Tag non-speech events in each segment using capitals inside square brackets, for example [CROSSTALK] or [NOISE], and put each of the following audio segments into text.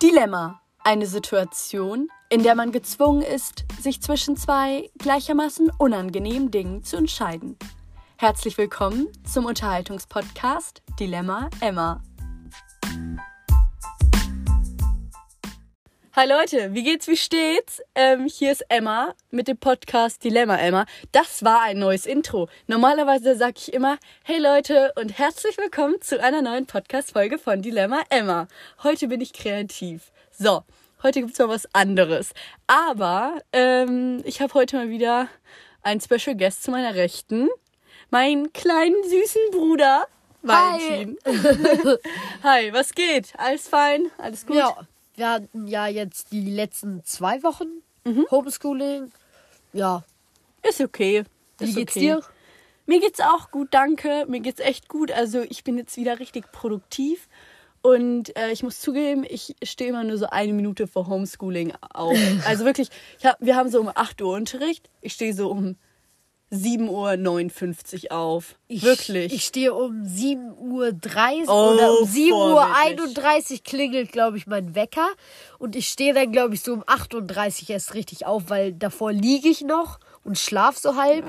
Dilemma. Eine Situation, in der man gezwungen ist, sich zwischen zwei gleichermaßen unangenehmen Dingen zu entscheiden. Herzlich willkommen zum Unterhaltungspodcast Dilemma Emma. Hi Leute, wie geht's, wie steht's? Ähm, hier ist Emma mit dem Podcast Dilemma Emma. Das war ein neues Intro. Normalerweise sage ich immer, hey Leute und herzlich willkommen zu einer neuen Podcast-Folge von Dilemma Emma. Heute bin ich kreativ. So, heute gibt's mal was anderes. Aber ähm, ich habe heute mal wieder einen Special Guest zu meiner Rechten. Meinen kleinen süßen Bruder. Valentin. Hi. [LAUGHS] Hi, was geht? Alles fein? Alles gut? Ja, wir hatten ja jetzt die letzten zwei Wochen Homeschooling. Ja, Ist okay. wie Ist geht's okay. dir? Mir geht's auch gut, danke. Mir geht's echt gut. Also ich bin jetzt wieder richtig produktiv. Und äh, ich muss zugeben, ich stehe immer nur so eine Minute vor Homeschooling auf. [LAUGHS] Also wirklich, ich hab, wir haben so um 8 Uhr Unterricht. Ich stehe so um 7.59 Uhr auf. Ich, wirklich. Ich stehe um 7.30 Uhr Oh, oder um 7.31 vorbildlich. Uhr klingelt, glaube ich, mein Wecker. Und ich stehe dann, glaube ich, so um 8.30 Uhr erst richtig auf, weil davor liege ich noch und schlaf so halb.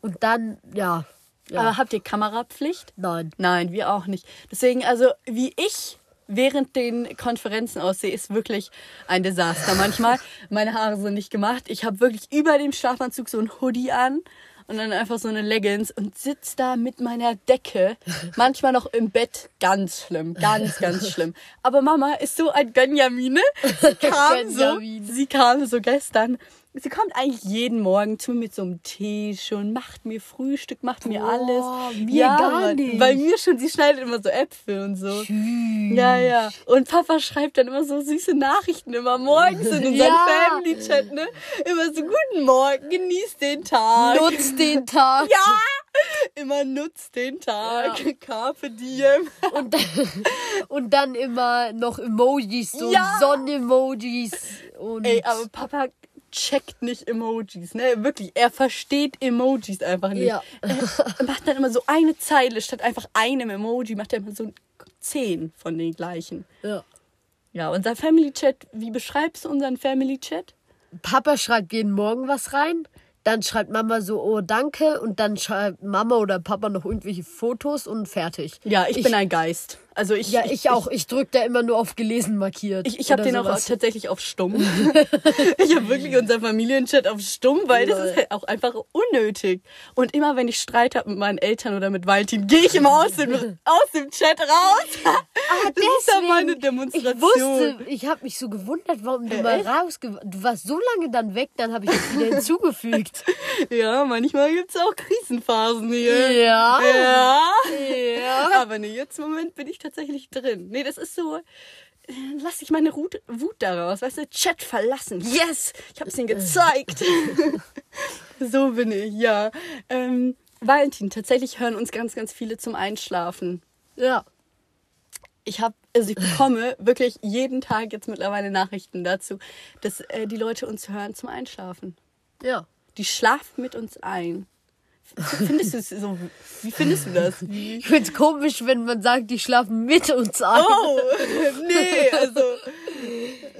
Und dann, ja. ja. Aber habt ihr Kamerapflicht? Nein. Nein, wir auch nicht. Deswegen, also wie ich während den Konferenzen aussehe, ist wirklich ein Desaster. Manchmal, [LAUGHS] meine Haare sind nicht gemacht. Ich habe wirklich über dem Schlafanzug so ein Hoodie an und dann einfach so eine Leggings und sitz da mit meiner Decke. [LAUGHS] Manchmal noch im Bett. Ganz schlimm, ganz, ganz schlimm. Aber Mama ist so ein Gönjamine. Sie [LAUGHS] kam so, sie kam so gestern. Sie kommt eigentlich jeden Morgen zu mir mit so einem Tee schon, macht mir Frühstück, macht mir Boah, alles. mir gar Mann, nicht. Bei mir schon, sie schneidet immer so Äpfel und so. Ja, ja. Und Papa schreibt dann immer so süße Nachrichten immer morgens in unseren Ja. Family-Chat, ne? Immer so, guten Morgen, genieß den Tag. Nutz den Tag. ja! Immer nutzt den Tag. Carpe diem. Und, und dann immer noch Emojis, so Ja. Sonn-Emojis. Und Ey, aber Papa checkt nicht Emojis, ne? Wirklich, er versteht Emojis einfach nicht. Ja. Er macht dann immer so eine Zeile statt einfach einem Emoji, macht er immer so zehn von den gleichen. ja. Ja, unser Family Chat, wie beschreibst du unseren Family Chat? Papa schreibt jeden Morgen was rein. Dann schreibt Mama so, oh danke. Und dann schreibt Mama oder Papa noch irgendwelche Fotos und fertig. Ja, ich, bin ein Geist. Also ich, Ja, ich auch. Ich drück da immer nur auf gelesen markiert. Ich, ich habe den auch sowas. tatsächlich auf Stumm. [LAUGHS] ich habe wirklich unseren Familienchat auf Stumm, weil das Lol. ist halt auch einfach unnötig. Und immer wenn ich Streit habe mit meinen Eltern oder mit Valentin, gehe ich immer aus dem, [LAUGHS] aus dem Chat raus. das ist ja meine Demonstration. Ich wusste, ich habe mich so gewundert, warum du mal echt? rausge... Du warst so lange dann weg, dann habe ich dich wieder [LAUGHS] hinzugefügt. Ja, manchmal gibt's auch Krisenphasen hier. Ja. Ja. Aber nee, jetzt im Moment bin ich tatsächlich drin. Nee, das ist so. äh, Lass ich meine Wut, Wut daraus, weißt du, Chat verlassen. Yes, ich habe es ihnen gezeigt. [LAUGHS] so bin ich, ja. Ähm, Valentin, tatsächlich hören uns ganz, ganz viele zum Einschlafen. Ja. Ich habe, also ich bekomme wirklich jeden Tag jetzt mittlerweile Nachrichten dazu, dass äh, die Leute uns hören zum Einschlafen. Ja. Die schlafen mit uns ein. Findest du es so? Wie findest du [LAUGHS] das? Wie? Ich find's komisch, wenn man sagt, die schlafen mit uns ein. Oh, nee, also,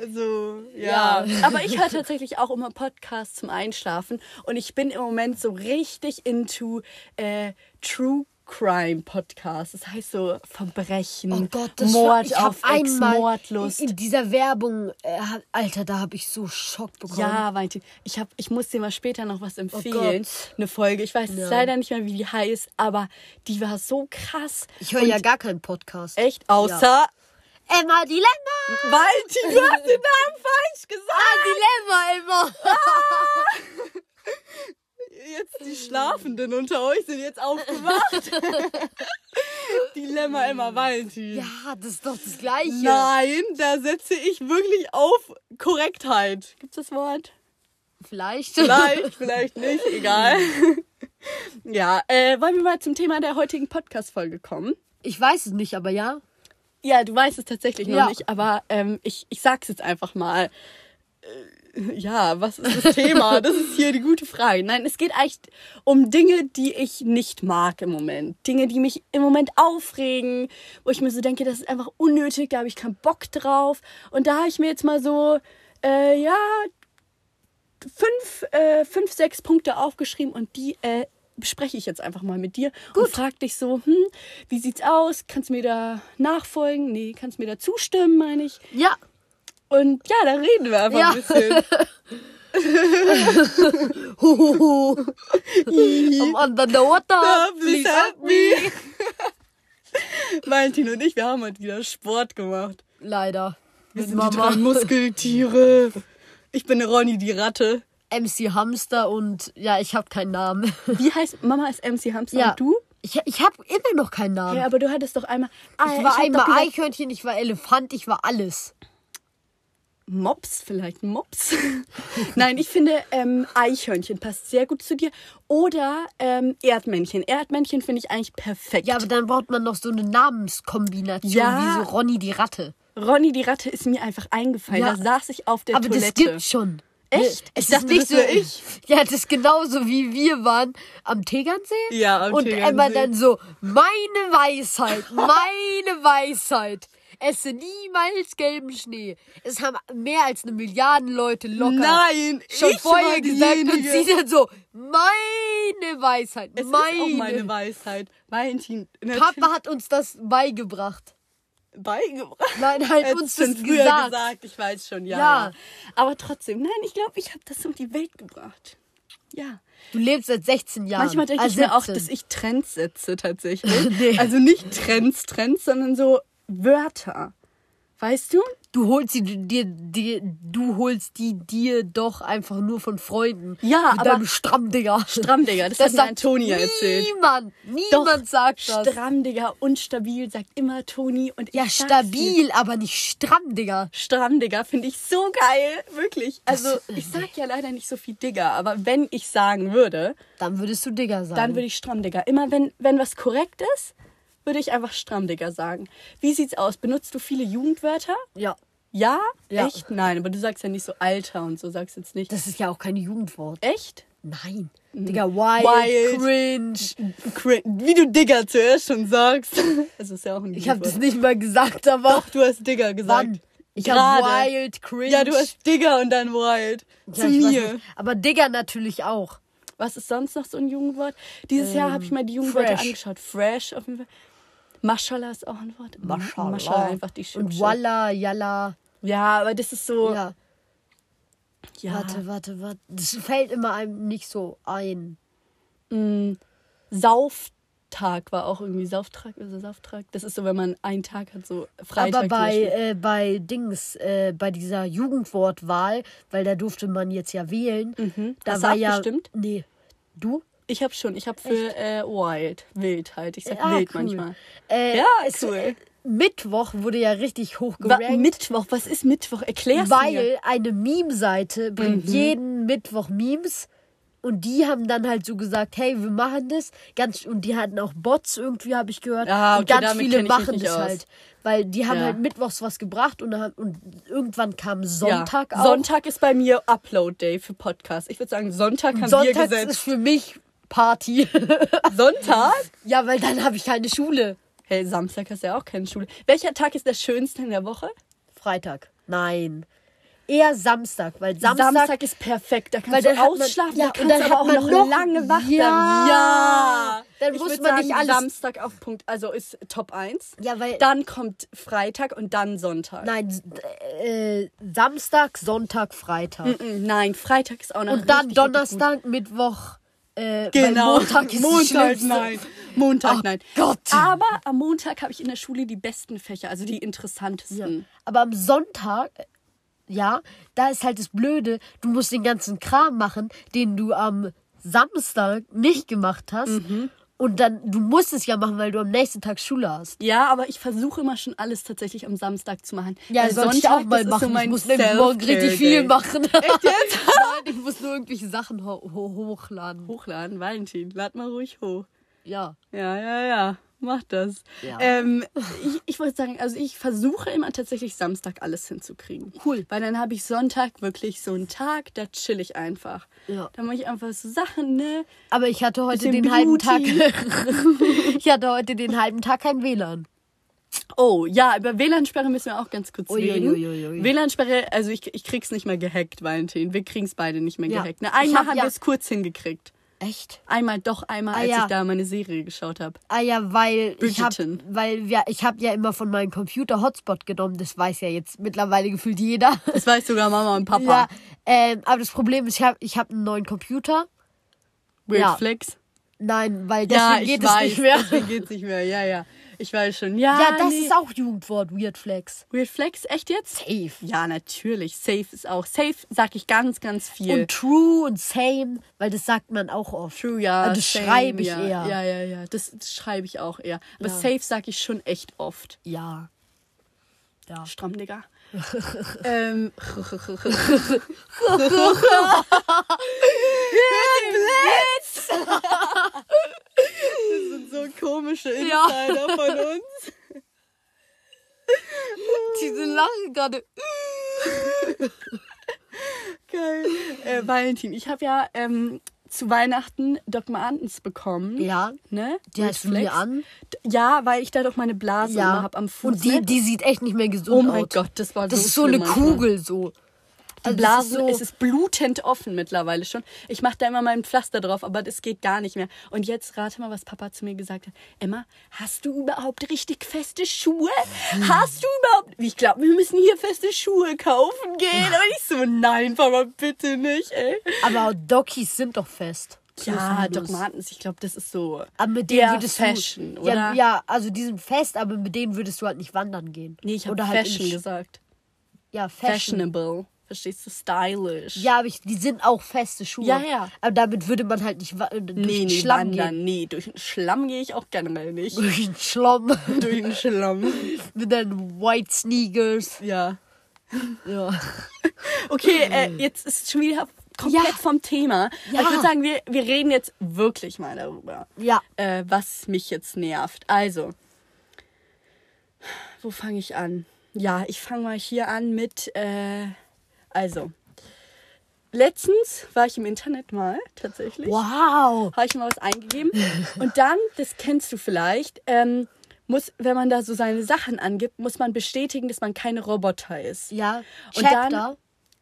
also, ja. Aber ich höre tatsächlich auch immer Podcasts zum Einschlafen und ich bin im Moment so richtig into äh, True Crime Podcasts. Das heißt so Verbrechen, Oh Gott, das Mord war, auf Ex, einmal Mordlust. in dieser Werbung, äh, Alter, da habe ich so Schock bekommen. Ja, Valentin, ich, hab, ich muss dir mal später noch was empfehlen. Gott. eine Folge. Ich weiß Ja. leider nicht mehr, wie die heißt, aber die war so krass. Ich höre ja gar keinen Podcast. Echt? Außer Emma Dilemma! Valentin, du hast den Namen falsch gesagt. Ah, Dilemma, Emma! [LAUGHS] Jetzt die Schlafenden unter euch sind jetzt aufgewacht. [LAUGHS] Dilemma Emma Valentin. Ja, das ist doch das Gleiche. Nein, da setze ich wirklich auf Korrektheit. Gibt's das Wort? Vielleicht. Vielleicht, [LAUGHS] vielleicht nicht, egal. [LAUGHS] Ja, äh, wollen wir mal zum Thema der heutigen Podcast-Folge kommen? Ich weiß es nicht, aber ja. Ja, du weißt es tatsächlich noch Ja. nicht, aber ähm, ich, ich sag's jetzt einfach mal. [LAUGHS] Ja, was ist das Thema? Das ist hier die gute Frage. Nein, es geht eigentlich um Dinge, die ich nicht mag im Moment. Dinge, die mich im Moment aufregen, wo ich mir so denke, das ist einfach unnötig, da habe ich keinen Bock drauf. Und da habe ich mir jetzt mal so, äh, ja, fünf, äh, fünf, sechs Punkte aufgeschrieben und die äh, bespreche ich jetzt einfach mal mit dir und frag dich so, hm, wie sieht's aus? Kannst du mir da nachfolgen? Nee, kannst du mir da zustimmen, meine ich. Ja. Und ja, da reden wir einfach Ja. ein bisschen. Huhuhu. Am anderen der Water. Please help me. [LAUGHS] Valentin und ich, wir haben heute wieder Sport gemacht. Leider. Wir sind die Mama. drei Muskeltiere. Ich bin Ronny, die Ratte. MC Hamster und ja, ich habe keinen Namen. Wie heißt Mama ist MC Hamster Ja. und du? Ich, ich habe immer noch keinen Namen. Ja, aber du hattest doch einmal. Ah, ich war hab doch einmal gesagt, Eichhörnchen, ich war Elefant, ich war alles. Mops, vielleicht Mops. [LAUGHS] Nein, ich finde ähm, Eichhörnchen passt sehr gut zu dir. Oder ähm, Erdmännchen. Erdmännchen finde ich eigentlich perfekt. Ja, aber dann braucht man noch so eine Namenskombination Ja. wie so Ronny die Ratte. Ronny die Ratte ist mir einfach eingefallen. Ja. Da saß ich auf der aber Toilette. das gibt's schon. Echt? Es ist nicht so ich. [LAUGHS] Ja, das ist genauso wie wir waren am Tegernsee. Ja, am Und Tegernsee. Emma dann so, meine Weisheit, meine Weisheit. Esse niemals gelben Schnee. Es haben mehr als eine Milliarde Leute locker Nein, schon ich vorher gesagt und sie dann so, meine Weisheit, Es meine. ist auch meine Weisheit. Valentin, Papa hat uns das beigebracht. beigebracht. Nein, halt uns das früher gesagt. gesagt. Ich weiß schon, ja. Ja. Aber trotzdem, nein, ich glaube, ich habe das um die Welt gebracht. Ja. Du lebst seit 16 Jahren. Manchmal denke Ah, ich mir auch, 17. dass ich Trends setze tatsächlich. [LAUGHS] Nee. Also nicht Trends, Trends, sondern so Wörter. Weißt du? Du holst die dir, dir, du holst die dir doch einfach nur von Freunden. Ja, Mit aber- deinem Stramm, Digga. Stramm, Digga, das, hat mir Antonia erzählt. Niemand, niemand sagt das. Stramm, Digga, und stabil, sagt immer Toni. Und Ja, ich dir, stabil, aber nicht stramm, Digga. Stramm, Digga, finde ich so geil. Wirklich. Also, ich sag ja leider nicht so viel Digga, aber wenn ich sagen würde, Dann würdest du Digga sagen. dann würde ich Stramm, Digga. Immer wenn, wenn was korrekt ist, würde ich einfach Stramm, Digga sagen. Wie sieht's aus? Benutzt du viele Jugendwörter? Ja. Ja? Ja. Echt? Nein, aber du sagst ja nicht so Alter und so, sagst jetzt nicht. Das ist ja auch kein Jugendwort. Echt? Nein. Digga, wild, Wild. cringe. Cra- Wie du Digga zuerst schon sagst. [LAUGHS] Das ist ja auch ein Ich habe das Jugendwort. nicht mal gesagt, aber Doch, du hast Digga gesagt. wann? Ich habe wild, cringe. Ja, du hast Digga und dann Wild. Ja, Zu mir. Aber Digga natürlich auch. Was ist sonst noch so ein Jugendwort? Dieses Jahr habe ich mal die Jugendwörter fresh. angeschaut. Fresh auf jeden Fall. Maschallah ist auch ein Wort. Maschallah. Maschallah einfach die Und Schipsche. Walla, Yalla. Ja, aber das ist so. Ja. Ja. Warte, warte, warte. Das fällt immer einem nicht so ein. Mm, Sauftag war auch irgendwie Sauftag oder Sauftag. Das ist so, wenn man einen Tag hat, so Freitag. Aber bei, äh, bei Dings, äh, bei dieser Jugendwortwahl, weil da durfte man jetzt ja wählen, da Mhm. Hast du war ja. abgestimmt? Nee. Du? Ich habe schon, ich habe für äh, Wild, wild halt. Ich sag Ah, wild cool. manchmal. Äh, Ja, es- cool. Mittwoch wurde ja richtig hoch Wa. Mittwoch, was ist Mittwoch? Erklär's weil mir. eine Meme-Seite bringt Mhm. jeden Mittwoch Memes. Und die haben dann halt so gesagt, hey, wir machen das. Ganz, und die hatten auch Bots irgendwie, habe ich gehört. Ah, und okay, ganz damit viele machen das aus. halt. Weil die haben Ja. halt mittwochs was gebracht und, dann, und irgendwann kam Ja. Sonntag auch. Sonntag ist bei mir Upload Day für Podcast. Ich würde sagen, Sonntag haben wir Sonntags gesetzt. ist für mich Party. [LAUGHS] Sonntag? ja, weil dann habe ich keine Schule. Hey, Samstag hast du ja auch keine Schule. Welcher Tag ist der schönste in der Woche? Freitag. Nein. Eher Samstag, weil Samstag, Samstag, ist perfekt. Da kannst Weil du hat man- ausschlafen, ja, da und kannst dann aber auch noch, noch- lange wach Ja. Ja. Dann ich muss man sagen, nicht alles- Samstag auf Punkt. Also ist Top 1. Ja, weil- Dann kommt Freitag und dann Sonntag. Nein, äh, Samstag, Sonntag, Freitag. Mm, Nein, Freitag ist auch noch Und dann Donnerstag, Mittwoch. Äh, Genau. Weil Montag ist Montag, nein. Montag, Oh nein. Gott. Aber am Montag habe ich in der Schule die besten Fächer, also die Ja. interessantesten. Aber am Sonntag, äh, ja, da ist halt das Blöde, du musst den ganzen Kram machen, den du am Samstag nicht gemacht hast. Mhm. Und dann, du musst es ja machen, weil du am nächsten Tag Schule hast. Ja, aber ich versuche immer schon alles tatsächlich am Samstag zu machen. Ja, Weil sollte ich auch mal das ist machen. So ich muss nämlich morgen richtig viel machen. Echt jetzt? [LAUGHS] Nein, ich muss nur irgendwelche Sachen ho ho hochladen. Hochladen, Valentin, lad mal ruhig hoch. Ja. Ja, ja, ja. Mach das. Ja. Ähm, ich, ich wollte sagen, also ich versuche immer tatsächlich Samstag alles hinzukriegen. Cool. Weil dann habe ich Sonntag wirklich so einen Tag, da chill ich einfach. Ja. Da mache ich einfach so Sachen, ne? Aber ich hatte heute Bisschen den halben Tag. [LAUGHS] Ich hatte heute den halben Tag kein WLAN. Oh, ja, über WLAN-Sperre müssen wir auch ganz kurz reden. WLAN-Sperre, also ich, ich krieg's nicht mehr gehackt, Valentin. Wir kriegen's beide nicht mehr Ja. gehackt. Ne? Einmal hab haben ja- wir es kurz hingekriegt. Echt? Einmal, doch einmal, Ah, als ja. ich da meine Serie geschaut habe. Ah ja, weil ich hab, Bridgerton. weil wir, ich habe ja immer von meinem Computer Hotspot genommen. Das weiß ja jetzt mittlerweile gefühlt jeder. Das weiß sogar Mama und Papa. Ja, ähm, aber das Problem ist, ich habe ich hab einen neuen Computer. Weird Ja. Flex. Nein, weil Ja, deswegen ich geht es weiß, nicht mehr. deswegen geht's nicht mehr. Ja, ja. Ich weiß schon. Ja, Ja, das nee. ist auch Jugendwort, Weird Flex. Weird Flex, echt jetzt? Safe. Ja, natürlich. Safe ist auch. Safe sag ich ganz, ganz viel. Und true und same, weil das sagt man auch oft. True, ja. Ah, das same, schreibe ich ja. eher. Ja, ja, ja. Das, das schreibe ich auch eher. Aber Ja. safe sag ich schon echt oft. Ja. Ja. Stramm, Digga. [LAUGHS] ähm. [LAUGHS] Das sind so komische Insider von uns. Diese Lachen gerade. Geil. Äh, Valentin, ich habe ja ähm, zu Weihnachten Doc Martens bekommen. Ja. Ne? Die hast du mir an. Ja, weil ich da doch meine Blase Ja. hab am Fuß. Und die, ne? die sieht echt nicht mehr gesund Oh mein aus. Gott, das war Das so ist so eine. Kugel so. Die Also Blasen, ist so, es ist blutend offen mittlerweile schon. Ich mache da immer mein Pflaster drauf, aber das geht gar nicht mehr. Und jetzt rate mal, was Papa zu mir gesagt hat. Emma, hast du überhaupt richtig feste Schuhe? Hast du überhaupt... Ich glaube, wir müssen hier feste Schuhe kaufen gehen. Und ich so, nein, Papa, bitte nicht, ey. aber Dockies sind doch fest. Ja, Doc. Martens, ich glaube, das ist so Aber mit denen würdest Fashion, du. oder? Ja, ja, also die sind fest, aber mit denen würdest du halt nicht wandern gehen. Nee, ich habe halt Fashion in- gesagt. Ja, Fashion. Fashionable. Verstehst du? Stylish. Ja, aber ich, die sind auch feste Schuhe. Ja, ja. Aber damit würde man halt nicht äh, durch Nee, den nee, Schlamm wandern. gehen. Nee, durch den Schlamm gehe ich auch generell nicht. Durch den Schlamm. durch den Schlamm. [LAUGHS] mit deinen White Sneakers. Ja. Ja. [LAUGHS] Okay, äh, jetzt ist schon wieder komplett Ja. vom Thema. Ja. Ich würde sagen, wir, wir reden jetzt wirklich mal darüber, Ja. äh, was mich jetzt nervt. Also, wo fange ich an? Ja, ich fange mal hier an mit, äh, also, letztens war ich im Internet mal, tatsächlich. Wow. habe ich mal was eingegeben. Und dann, das kennst du vielleicht, ähm, muss, wenn man da so seine Sachen angibt, muss man bestätigen, dass man keine Roboter ist. Ja. Und Chapter. dann,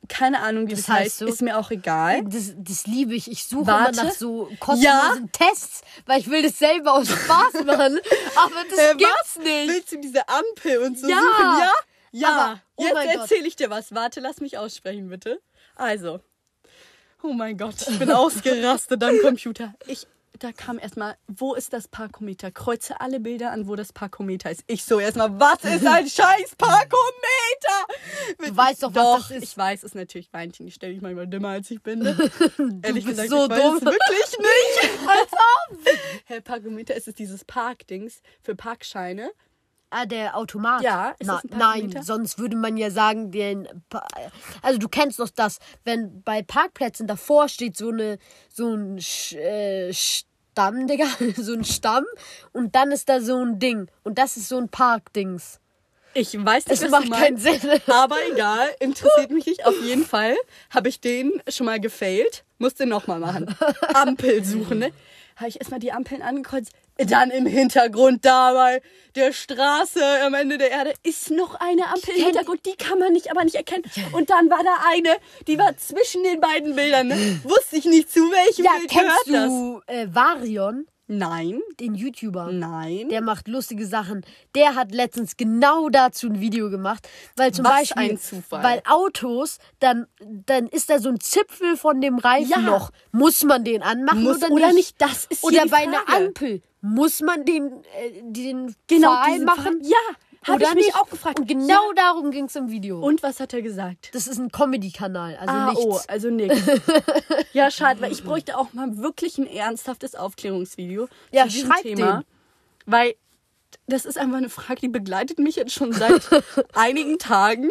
keine Ahnung, wie das, Das heißt heißt, so- ist mir auch egal. Das, das liebe ich. Ich suche Warte. immer nach so kostenlosen Tests, weil ich will das selber aus Spaß machen. Aber das Äh, gibt's was? nicht. Willst du diese Ampel und so Ja. suchen? Ja? Ja. Aber, oh Jetzt erzähle ich dir was. Warte, lass mich aussprechen, bitte. Also. Oh mein Gott, ich bin ausgerastet am Computer. Ich, da kam erstmal, wo ist das Parkometer? Kreuze alle Bilder an, wo das Parkometer ist. Ich so erstmal, was ist ein [LAUGHS] scheiß Parkometer? Du weißt doch, was Doch, das ist. ich weiß es natürlich, Valentin. Ich stelle mich manchmal dümmer, als ich bin. Ne? [LAUGHS] Ehrlich bist gesagt, so ich weiß dumm. es wirklich nicht. [LAUGHS] Als ob. Herr Parkometer, ist es dieses Parkdings für Parkscheine. Ah, der Automat. Ja, ist Na, das ein Nein, sonst würde man ja sagen, den. Pa also du kennst doch das, wenn bei Parkplätzen davor steht so eine so ein Sch äh, Stamm, [LAUGHS] Digga, so ein Stamm und dann ist da so ein Ding und das ist so ein Parkdings. Ich weiß nicht, Das was macht du keinen meinst, Sinn. [LAUGHS] Aber egal, interessiert mich nicht. Auf jeden Fall habe ich den schon mal gefailt. Musste nochmal machen. [LAUGHS] Ampel suchen, ne? Habe ich erstmal die Ampeln angekreuzt. Dann im Hintergrund da bei der Straße am Ende der Erde ist noch eine Ampel im Hintergrund. Die kann man nicht, aber nicht erkennen. Und dann war da eine, die war zwischen den beiden Bildern. Ne? Wusste ich nicht, zu welchem Ja, Bild gehört kennst du äh, Varion, das. Nein, den YouTuber? nein. Der macht lustige Sachen. Der hat letztens genau dazu ein Video gemacht, weil zum Was Beispiel, ein Zufall. weil Autos, dann, dann ist da so ein Zipfel von dem Reifen Ja. noch. Muss man den anmachen Muss oder, oder nicht? Das ist Oder bei einer Frage. Ampel muss man den, äh, den Genau, diesen machen? Pfahl- Ja, habe ich mich nicht? auch gefragt. Und genau darum ging es im Video. Und was hat er gesagt? das ist ein Comedy-Kanal, also ah, nichts. oh, also nix. [LAUGHS] ja, schade, weil ich bräuchte auch mal wirklich ein ernsthaftes Aufklärungsvideo Ja, zu diesem Thema. den. Weil das ist einfach eine Frage, die begleitet mich jetzt schon seit [LAUGHS] einigen Tagen.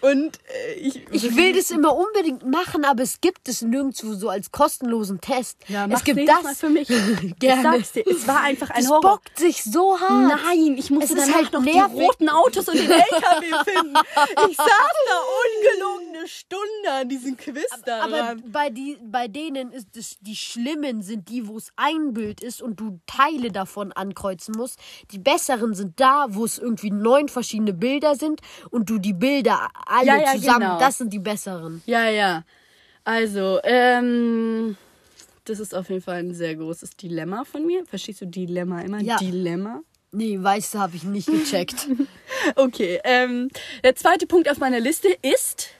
Und äh, ich, Ich will das immer unbedingt machen, aber es gibt es nirgendwo so als kostenlosen Test. ja, es gibt das. Mal für mich. [LAUGHS] Ich Gerne. sag's dir, es war einfach ein Es Horror. bockt sich so hart. Nein, ich musste Es danach halt noch nervig. die roten Autos und den LKW finden. Ich saß da ungelogen eine Stunde an diesem Quiz Aber daran. bei, die, bei denen ist es, die schlimmen sind die, wo es ein Bild ist und du Teile davon ankreuzen musst. Die besseren sind da, wo es irgendwie neun verschiedene Bilder sind und du die Bilder alle Ja, ja, zusammen, genau. das sind die besseren. Ja, ja. Also, ähm, das ist auf jeden Fall ein sehr großes Dilemma von mir. Verstehst du Dilemma immer? Ja. Dilemma? Nee, weißt du, habe ich nicht gecheckt. [LAUGHS] Okay, ähm, der zweite Punkt auf meiner Liste ist,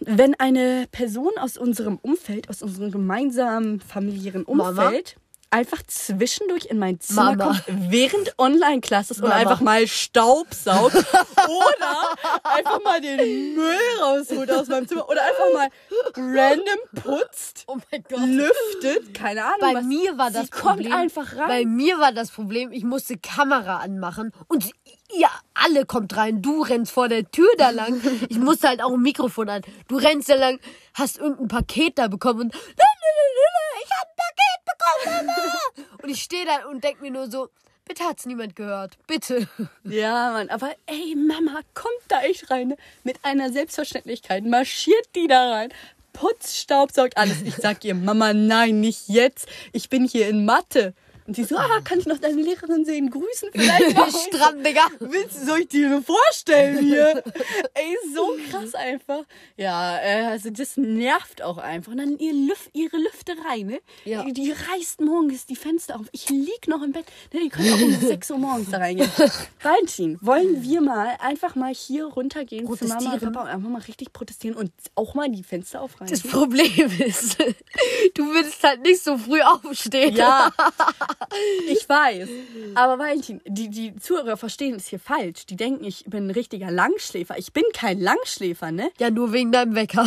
wenn eine Person aus unserem Umfeld, aus unserem gemeinsamen familiären Mama? Umfeld, einfach zwischendurch in mein Zimmer Mama. kommt, während Online-Klasse ist und Mama. einfach mal Staubsaugt [LAUGHS] oder einfach mal den Müll rausholt aus meinem Zimmer oder einfach mal random putzt, oh mein Gott. lüftet, keine Ahnung Bei was. mir war das Sie kommt Problem. einfach rein. Bei mir war das Problem, ich musste Kamera anmachen und sie- ihr alle kommt rein. Du rennst vor der Tür da lang. Ich musste halt auch ein Mikrofon an. Du rennst da lang, hast irgendein Paket da bekommen und ich hab ein Paket bekommen. Mama. [LAUGHS] Und ich stehe da und denk mir nur so, bitte hat's niemand gehört. Bitte. [LAUGHS] Ja, Mann, aber ey, Mama, kommt da echt rein. ne? Mit einer Selbstverständlichkeit marschiert die da rein. Putz, Staubsaugt, alles. Ich sag ihr, Mama, nein, nicht jetzt. Ich bin hier in Mathe. Und sie so, ah, kann ich noch deine Lehrerin sehen? Grüßen [LAUGHS] vielleicht noch? Stramm, Digga. Willst du, soll ich dir vorstellen hier? [LAUGHS] Ey, so krass einfach. Ja, äh, also das nervt auch einfach. Und dann ihr Lüf ihre Lüfterei, ne? Ja. Die, die reißt morgens die Fenster auf. Ich lieg noch im Bett. Ne, die können auch um [LAUGHS] 6 Uhr morgens da reingehen. Valentin, wollen wir mal einfach mal hier runtergehen zu Mama und? Papa und einfach mal richtig protestieren und auch mal die Fenster aufreißen? Das Problem ist, du würdest halt nicht so früh aufstehen. Ja, ich weiß. Aber Valentin, die, die Zuhörer verstehen es hier falsch. Die denken, ich bin ein richtiger Langschläfer. Ich bin kein Langschläfer, ne? Ja, nur wegen deinem Wecker.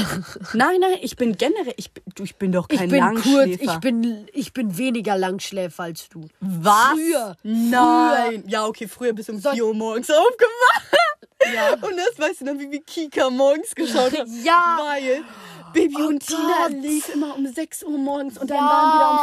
Nein, nein, ich bin generell, ich, bin- du, ich bin doch Ich kein bin kurz, Langschläfer. ich bin, ich bin weniger Langschläfer als du. Was? Früher. Nein. Ja, okay, früher bis um Soll- 4 Uhr morgens aufgewacht. Ja. Und das weißt du dann, wie wir Kika morgens geschaut haben. Ja. Weil Baby Oh und Tina Gott. lief immer um 6 Uhr morgens und dann Ja. waren wir da um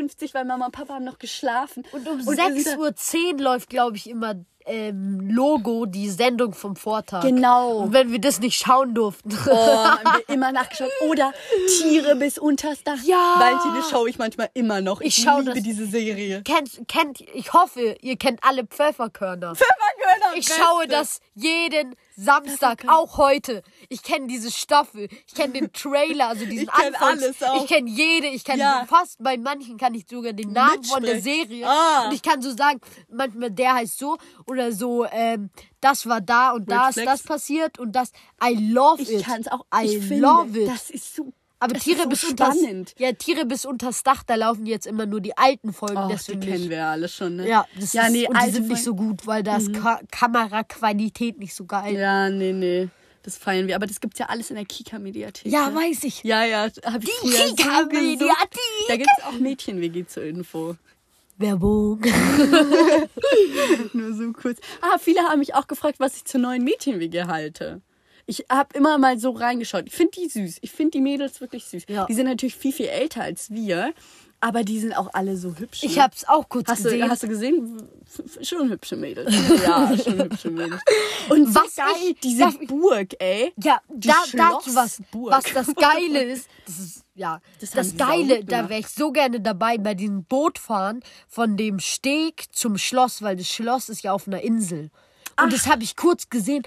5.50 Uhr, weil Mama und Papa haben noch geschlafen. Und um wir sind 6.10 Uhr läuft, glaube ich, immer ähm, Logo, die Sendung vom Vortag. Genau. Und wenn wir das nicht schauen durften. Oh, haben wir [LAUGHS] immer nachgeschaut. Oder Tiere bis unters Dach. Ja. Valentin, das schaue ich manchmal immer noch. Ich, Ich liebe das- diese Serie. kennt, kennt, ich hoffe, ihr kennt alle Pfefferkörner. Pfefferkörner. Ich schaue das jeden Samstag, auch heute. Ich kenne diese Staffel, ich kenne den Trailer, also diesen Ich kenn Anfangs. alles auch. Ich kenne jede, ich kenne Ja. fast bei manchen kann ich sogar den Namen von der. Serie. Ah. Und ich kann so sagen, manchmal der heißt so oder so, ähm, das war da und da ist das passiert und das. I love it. Ich kann es auch. I ich finde, love it. Das ist so. Aber Tiere so bis unters, spannend. ja, Tiere bis unters Dach, da laufen jetzt immer nur die alten Folgen. Die deswegen kennen nicht. wir ja alle schon, ne? Ja, das ja ist, nee, und die sind nicht so gut, weil da ist Ka Kameraqualität nicht so geil. Ja, nee, nee. Das feiern wir. Aber das gibt's ja alles in der Kika-Mediathek. Ja, ne? weiß ich. Ja, ja. Hab ich Die so Kika-Mediathek. gesucht. Da gibt's auch Mädchen-WG zur Info. Werbung. [LAUGHS] Nur so kurz. Ah, viele haben mich auch gefragt, was ich zur neuen Mädchen-WG halte. Ich habe immer mal so reingeschaut. Ich finde die süß. Ich finde die Mädels wirklich süß. Ja. Die sind natürlich viel, viel älter als wir. Aber die sind auch alle so hübsch. Ich ne? hab's auch kurz Hast gesehen. du, hast du gesehen? Schon hübsche Mädels. [LAUGHS] Ja, schon hübsche Mädels. Und so Was geil, ich- diese darf- Burg, ey. ja, Die da, dazu was, was das Geile [LAUGHS] ist. Das ist, ja, Das das, Geile, da wäre ich so gerne dabei bei diesem Bootfahren von dem Steg zum Schloss, weil das Schloss ist ja auf einer Insel. Und das habe ich kurz gesehen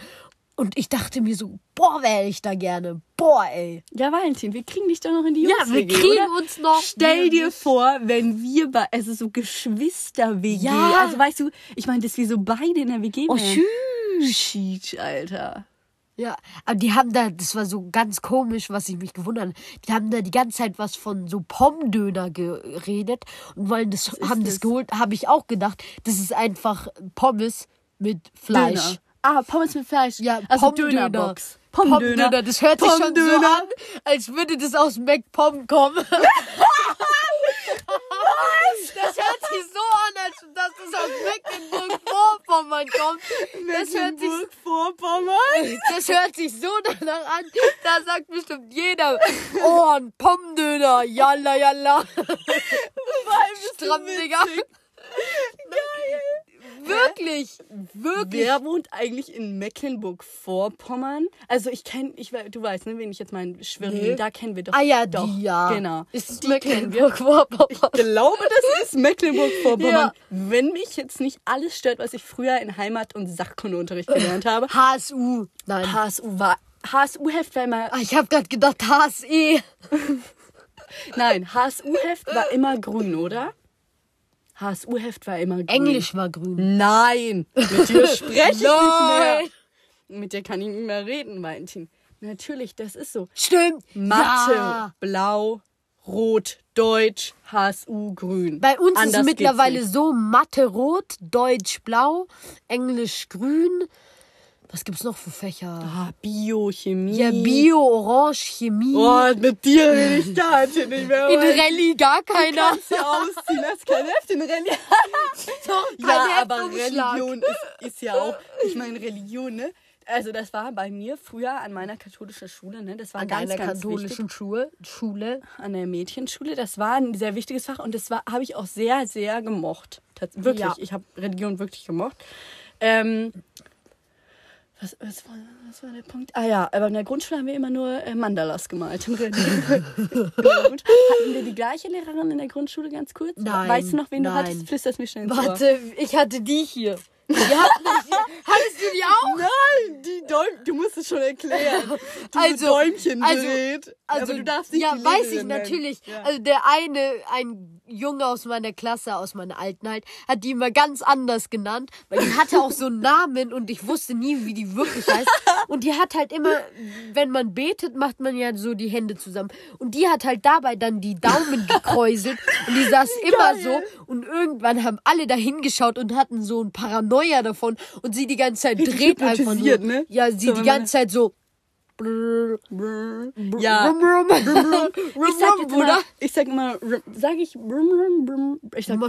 und ich dachte mir so, boah, wäre ich da gerne. Boah, ey. Ja, Valentin, wir kriegen dich doch noch in die Ja, Jungs wir kriegen uns noch. Stell dir vor, wenn wir bei, also so Geschwister-WG, Ja. also weißt du, ich meine, dass wir so beide in der WG Oh. Schied, Alter. Ja, aber die haben da, das war so ganz komisch, was ich mich gewundert habe. Die haben da die ganze Zeit was von so Pommdöner geredet und wollen das, haben das das? geholt. Habe ich auch gedacht, das ist einfach Pommes mit Fleisch. Döner. Ah, Pommes mit Fleisch. Ja, also Pommdöner. Dönerbox. Pommdöner. Das hört sich schon so Pommdöner. an, als würde das aus McPom kommen. [LAUGHS] Das hört sich so an, als dass das aus Mecklenburg-Vorpommern kommt. Das hört sich, Mecklenburg-Vorpommern. das hört sich so danach an. Da sagt bestimmt jeder, oh, ein Pommdöner, jalla, jalla. Stramm, Digga. Wirklich, wirklich. Wer wohnt eigentlich in Mecklenburg-Vorpommern? Also ich kenne, ich, du weißt, ne, wen ich jetzt meine, Schwerin, Nee. da kennen wir doch. Ah ja, doch, die, ja. Genau. Ist die. Mecklenburg-Vorpommern. Ich glaube, das [LAUGHS] ist Mecklenburg-Vorpommern. Ja. Wenn mich jetzt nicht alles stört, was ich früher in Heimat- und Sachkundeunterricht [LAUGHS] gelernt habe. HSU. Nein. HSU war, HSU-Heft war immer, Ah, ich habe gerade gedacht HSE. [LAUGHS] nein, HSU-Heft war immer grün, oder? HSU-Heft war immer grün. Englisch war grün. Nein, mit dir [LAUGHS] spreche ich nicht mehr. Mit dir kann ich nicht mehr reden, Valentin. Natürlich, das ist so. Stimmt. Mathe, Ja. blau, rot, Deutsch, HSU, grün. Bei uns Anders ist mittlerweile so Mathe rot, Deutsch blau, Englisch grün. Was gibt's noch für Fächer? Ah, Bio, Chemie. Ja, Bio, Orange, Chemie. Oh, mit dir rede ich da nicht mehr. In. Rallye gar keiner. kannst ja ausziehen, das ist kein Heft in Religion. [LAUGHS] Doch, Ja, aber. Religion ist, ist ja auch, ich meine Religion, ne? Also das war bei mir früher an meiner katholischen Schule, ne? Das war An ganz, ganz katholischen Schule. Schule. An der Mädchenschule. Das war ein sehr wichtiges Fach und das war habe ich auch sehr, sehr gemocht. Wirklich, Ja. ich habe Religion wirklich gemocht. Ähm, was, was, war, was war der Punkt? Ah ja, aber in der Grundschule haben wir immer nur äh, Mandalas gemalt. [LAUGHS] Hatten wir die gleiche Lehrerin in der Grundschule ganz kurz? Nein, Weißt du noch, wen du nein. hattest? Flüsterst mir schnell ins Ohr. Warte, ich hatte die hier. Die hattest du die auch? Nein, die Däum du musst es schon erklären. Diese Also, Däumchen also- dreht. Also, du darfst nicht ja, die weiß ich nennen. natürlich. Ja. Also der eine, ein Junge aus meiner Klasse, aus meiner alten halt, hat die immer ganz anders genannt, weil die hatte auch so einen Namen und ich wusste nie, wie die wirklich heißt. Und die hat halt immer, wenn man betet, macht man ja so die Hände zusammen. Und die hat halt dabei dann die Daumen gekräuselt und die saß [LAUGHS] immer so und irgendwann haben alle da hingeschaut und hatten so ein Paranoia davon und sie die ganze Zeit dreht einfach nur. ne? Ja, sie So, die ganze Zeit so. Ja. Rum, rum. Ich sag jetzt immer, ich sag immer, sag ich. Ich sag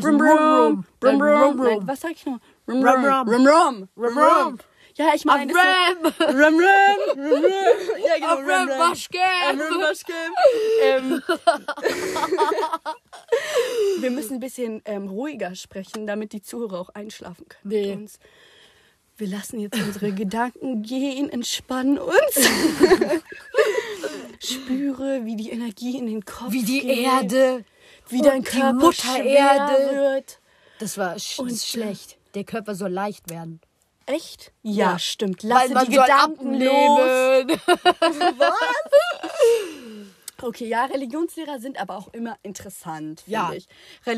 Was sag ich noch? Rum, Rum, rum, rum. rum, rum, Rum, rum. Ja, ich meine, Ram. so. Ja, genau, Auf Ram. Ähm, [LAUGHS] wir müssen ein bisschen ähm, ruhiger sprechen, damit die Zuhörer auch einschlafen können. Nee. Wir lassen jetzt unsere Gedanken gehen, entspannen uns. [LAUGHS] Spüre, wie die Energie in den Kopf Wie die geht, Erde. wie dein und die Körper Mutter Erde. wird. Das war sch Und- schlecht. Der Körper soll leicht werden. Echt? Ja, Ja. stimmt. Man die Gedanken los. [LAUGHS] abnehmen. Okay, ja, Religionslehrer sind aber auch immer interessant, finde Ja. ich.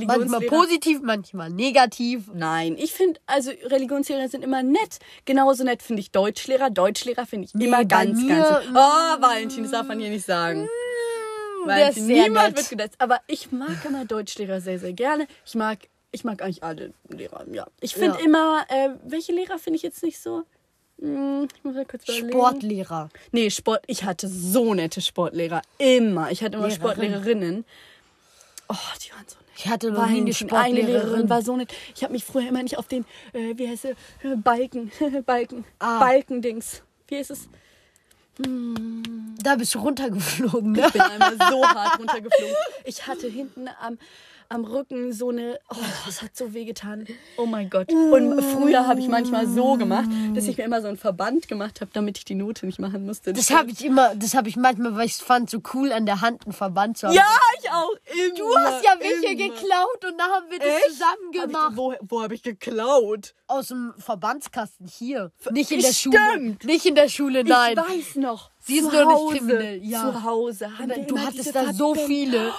Manchmal positiv, manchmal negativ. Nein, ich finde, also Religionslehrer sind immer nett. Genauso nett finde ich Deutschlehrer. Deutschlehrer finde ich Nee, immer bei ganz, mir- ganz. Oh, Valentin, das darf man hier nicht sagen. Valentin, sehr niemand nett. wird gedetzt. Aber ich mag immer Deutschlehrer sehr, sehr gerne. Ich mag, ich mag eigentlich alle Lehrer, ja. Ich finde Ja. immer, äh, welche Lehrer finde ich jetzt nicht so? Hm, ich muss mal kurz überlegen. Sportlehrer. Nee, Sport. Ich hatte so nette Sportlehrer. Immer. Ich hatte immer Lehrerin. Sportlehrerinnen. Oh, die waren so nett. Ich hatte noch nie eine Valentin, eine Lehrerin Sportlehrerin. war so nett. Ich habe mich früher immer nicht auf den, äh, wie heißt er, Balken, [LAUGHS] Balken, Ah. Balkendings. Wie heißt es? Da bist du runtergeflogen, ne? Ich bin einmal so hart [LAUGHS] runtergeflogen. Ich hatte hinten am, am Rücken so eine, oh, das hat so weh getan. Oh mein Gott. Und früher habe ich manchmal so gemacht, dass ich mir immer so einen Verband gemacht habe, damit ich die Note nicht machen musste. Das habe ich immer, das habe ich manchmal, weil ich es fand, so cool an der Hand einen Verband zu haben. Ja, ich auch. Immer, Du hast ja welche immer. geklaut und da haben wir das Echt? zusammen Hab ich, gemacht. wo wo habe ich geklaut? Aus dem Verbandskasten hier. Nicht in der Stimmt. Schule. Nicht in der Schule, nein. Ich weiß noch. Sie ist nur nicht Hause, kriminell, ja. Zu Hause. Haben Du hattest da so viele.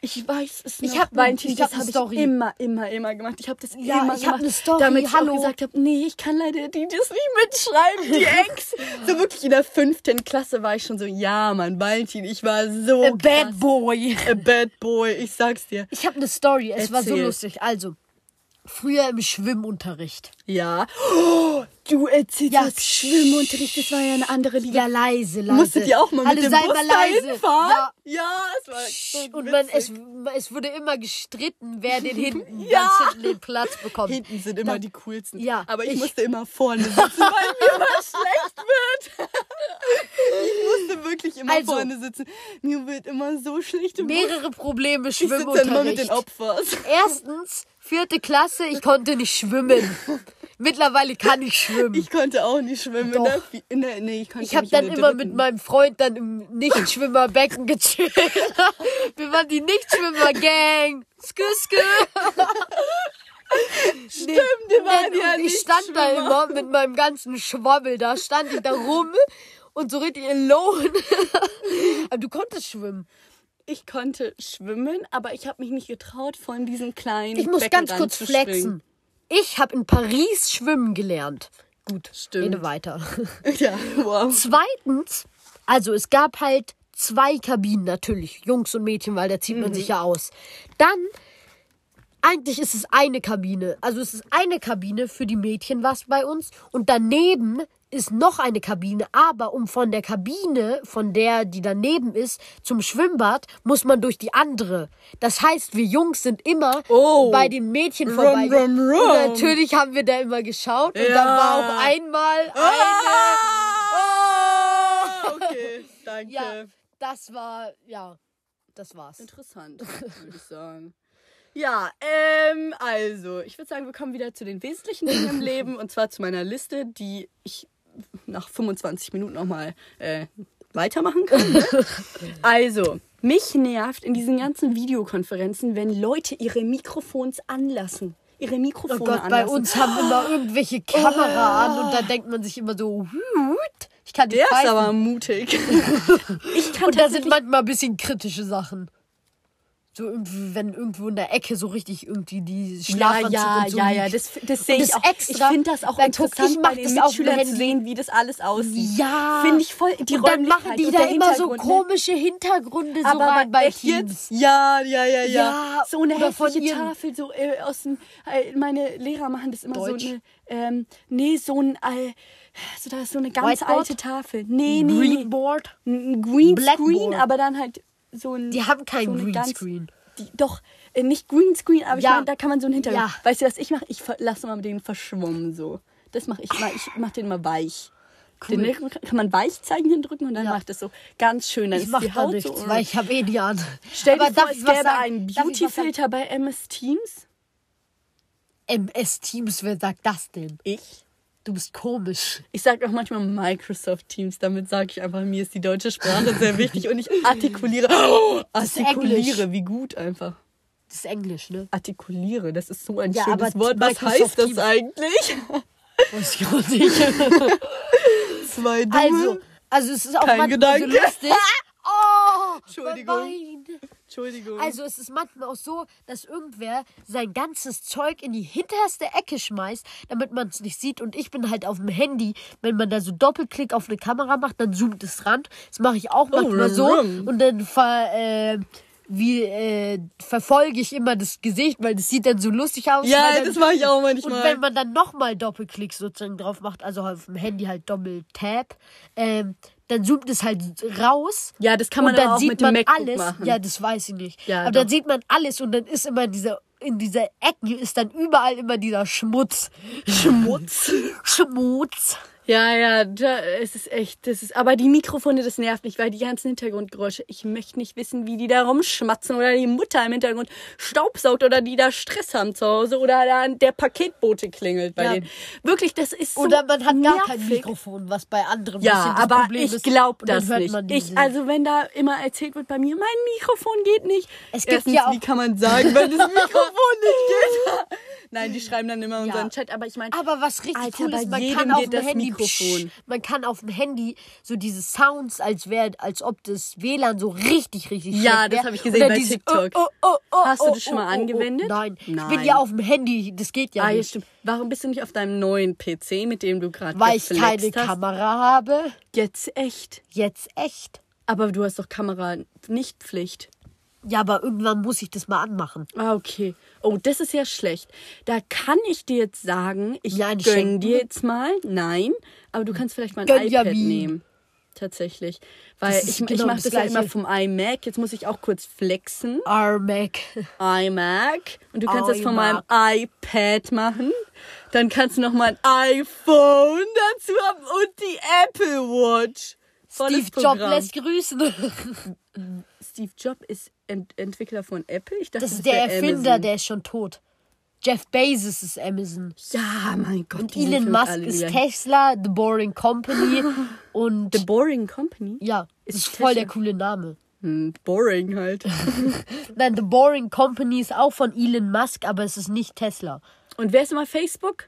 Ich weiß es noch. Ich hab ne- Valentin, ich hab das habe ich immer, immer, immer gemacht. Ich habe das Ja, immer ich hab gemacht, ne Story, damit ich hallo. auch gesagt habe, nee, ich kann leider die das nicht mitschreiben, die [LAUGHS] Ex. so wirklich in der fünften Klasse war ich schon so, ja, Mann, Valentin, ich war so A krass. bad boy. A bad boy, ich sag's dir. Ich habe eine Story. Es war so Erzähl. lustig. Also, früher im Schwimmunterricht. Ja. Oh, Du erzählst Ja, das Schwimmunterricht, das war ja eine andere Liga. Ja, leise, leise. Musstet ihr auch mal Alle mit dem Bus mal leise. fahren? Ja. ja, es war so Und man, es, es wurde immer gestritten, wer den [LAUGHS] hinten Ja. hinten den Platz bekommt. Hinten sind immer die coolsten. Ja, aber ich, ich- musste immer vorne sitzen, weil [LAUGHS] mir immer schlecht wird. Ich musste wirklich immer Also- vorne sitzen. Mir wird immer so schlecht. Mehrere Probleme Ich sitze dann immer mit den Schwimmunterricht. Opfers. Erstens, vierte Klasse, ich konnte nicht schwimmen. Mittlerweile kann ich schwimmen. Ich konnte auch nicht schwimmen. Doch. In der, Vi- in der, nee, ich konnte Ich habe dann der immer dritten. mit meinem Freund dann im Nichtschwimmerbecken gechillt. Wir waren die Nichtschwimmer-Gang. Skü, skü. Stimmt, wir waren Denn ja ich nicht stand da Schwimmer. immer mit meinem ganzen Schwabbel da, stand ich da rum und so richtig alone. Aber du konntest schwimmen. Ich konnte schwimmen, aber ich habe mich nicht getraut, von diesen kleinen Ich muss Becken ganz kurz flexen. Ich habe in Paris schwimmen gelernt. Gut, Stimmt. rede weiter. [LAUGHS] Ja, wow. Zweitens, also es gab halt zwei Kabinen natürlich, Jungs und Mädchen, weil da zieht man sich ja aus. Dann, eigentlich ist es eine Kabine. Also es ist eine Kabine für die Mädchen was bei uns und daneben ist noch eine Kabine, aber um von der Kabine, von der, die daneben ist, zum Schwimmbad, muss man durch die andere. Das heißt, wir Jungs sind immer Oh. bei den Mädchen Rum, vorbei. rum, rum. Und natürlich haben wir da immer geschaut und Ja. da war auch einmal eine. Ah! Okay, [LAUGHS] danke. Ja, das war, ja, das war's. Interessant, [LAUGHS] würde ich sagen. Ja, ähm, also, ich würde sagen, wir kommen wieder zu den wesentlichen Dingen im Leben und zwar zu meiner Liste, die ich nach 25 Minuten nochmal äh, weitermachen kann. Ne? [LAUGHS] Also, mich nervt in diesen ganzen Videokonferenzen, wenn Leute ihre Mikrofons anlassen. Ihre Mikrofone Oh Gott, bei anlassen. uns haben immer irgendwelche Kamera an und da denkt man sich immer so, ich kann nicht Der ist aber mutig. [LAUGHS] ich kann Und da sind manchmal ein bisschen kritische Sachen. So wenn irgendwo in der Ecke so richtig irgendwie die Ja, Schlafanzug ja, und so ja, ja, das, das sehe ich auch. extra, ich finde das auch interessant, ich bei den Mitschülern zu sehen, wie das alles aussieht. Ja. Finde ich voll, die und dann machen die da immer so ne? komische Hintergründe so Aber rein bei Teams. jetzt? Ja, ja, ja, ja. Ja, so eine hässliche Tafel, so äh, aus dem, äh, meine Lehrer machen das immer Deutsch? so eine, ähm, nee, so ein, äh, so, da ist so eine ganz Whiteboard? alte Tafel. Nee, nee. Greenboard. Greenscreen, Blackboard. aber dann halt so ein. Die haben kein so Greenscreen. Die, doch, äh, nicht Greenscreen, aber ich Ja. meine, da kann man so einen Hintergrund. Ja. Weißt du, was ich mache? Ich lasse mal den verschwommen so. Das mache ich mal. Ich mache den mal weich. Den kann man Weichzeichen drücken und dann Ja. macht das so ganz schön. Dann Ich ist mach die da nichts, so. weil ich habe eh die an. Stell dir Aber vor, darf es ich gäbe einen ich? Beauty-Filter bei MS Teams. MS Teams, wer sagt das denn? Ich. Du bist komisch. Ich sage auch manchmal Microsoft Teams. Damit sage ich einfach, mir ist die deutsche Sprache sehr wichtig und ich artikuliere. Oh, artikuliere, wie gut einfach. Das ist Englisch, ne? Artikuliere, das ist so ein Ja, schönes Wort. Was Microsoft heißt das Teams- eigentlich? Weiß ich auch nicht. [LAUGHS] Zwei Dumme. Also, also es ist auch Kein manchmal Gedanke. so lustig. [LAUGHS] Oh, Entschuldigung. mein Bein. Entschuldigung. Also es ist manchmal auch so, dass irgendwer sein ganzes Zeug in die hinterste Ecke schmeißt, damit man es nicht sieht. Und ich bin halt auf dem Handy. Wenn man da so Doppelklick auf eine Kamera macht, dann zoomt es ran. Das mache ich auch manchmal rum, so. rum. Und dann ver, äh, wie, äh, verfolge ich immer das Gesicht, weil das sieht dann so lustig aus. ja, dann, das mache ich auch Und manchmal. wenn man dann nochmal Doppelklick sozusagen drauf macht, also auf dem Handy halt Doppel-Tap, ähm, dann zoomt es halt raus. Ja, das kann man und dann auch sieht mit dem man MacBook alles. machen. Ja, das weiß ich nicht. Ja, aber doch. dann sieht man alles und dann ist immer dieser in dieser Ecken ist dann überall immer dieser Schmutz. Schmutz. [LAUGHS] Schmutz. Ja, ja, da, es ist echt, das ist, aber die Mikrofone, das nervt mich, weil die ganzen Hintergrundgeräusche, ich möchte nicht wissen, wie die da rumschmatzen oder die Mutter im Hintergrund staubsaugt oder die da Stress haben zu Hause oder da der Paketbote klingelt bei Ja. denen. Wirklich, das ist so Oder man hat gar kein nervig. Mikrofon, was bei anderen Ja, aber Problem ich glaube das hört nicht. man Ich, also wenn da immer erzählt wird bei mir, mein Mikrofon geht nicht. Es gibt Erstens, ja auch- wie kann man sagen, wenn das [LAUGHS] Mikrofon nicht geht? [LAUGHS] Nein, die schreiben dann immer unseren Ja. Chat, aber ich meine, Aber was richtig Alter, cool ist, man kann auf dem das Handy, Mikrofon. man kann auf dem Handy so diese Sounds, als wäre, als ob das WLAN so richtig, richtig Ja, das wär. hab ich gesehen bei dieses, TikTok. Oh, oh, oh, Hast du oh, das schon mal oh, oh, oh. angewendet? Nein. ich bin Nein. ja auf dem Handy, das geht ja ah, ja, nicht. stimmt. Warum bist du nicht auf deinem neuen PC, mit dem du gerade Weil ich keine hast? Kamera habe. Jetzt echt. Jetzt echt. Aber du hast doch Kamera nicht Pflicht. Ja, aber irgendwann muss ich das mal anmachen. Ah, okay. Oh, das ist ja schlecht. Da kann ich dir jetzt sagen, ich Ja, gönn schenken. dir jetzt mal. Nein, aber du kannst vielleicht mal ein Gönn ja iPad wie. nehmen. Tatsächlich. Weil Das ich, ich genau mache das das ja immer vom iMac. Jetzt muss ich auch kurz flexen. R-Mac. iMac. Und du kannst das von meinem iMac. iPad machen. Dann kannst du noch mal ein iPhone dazu haben und die Apple Watch. Volles Steve Jobs Programm. lässt grüßen. [LAUGHS] Steve Jobs ist Ent Entwickler von Apple. Ich dachte, Das ist der wär Erfinder, Amazon. der ist schon tot. Jeff Bezos ist Amazon. Ja, mein Gott. Und Elon Musk ist wieder- Tesla, The Boring Company. [LAUGHS] und The Boring Company? ja, Ist ist voll der coole Name. Hm, boring halt. [LAUGHS] Nein, The Boring Company ist auch von Elon Musk, aber es ist nicht Tesla. Und wer ist immer Facebook?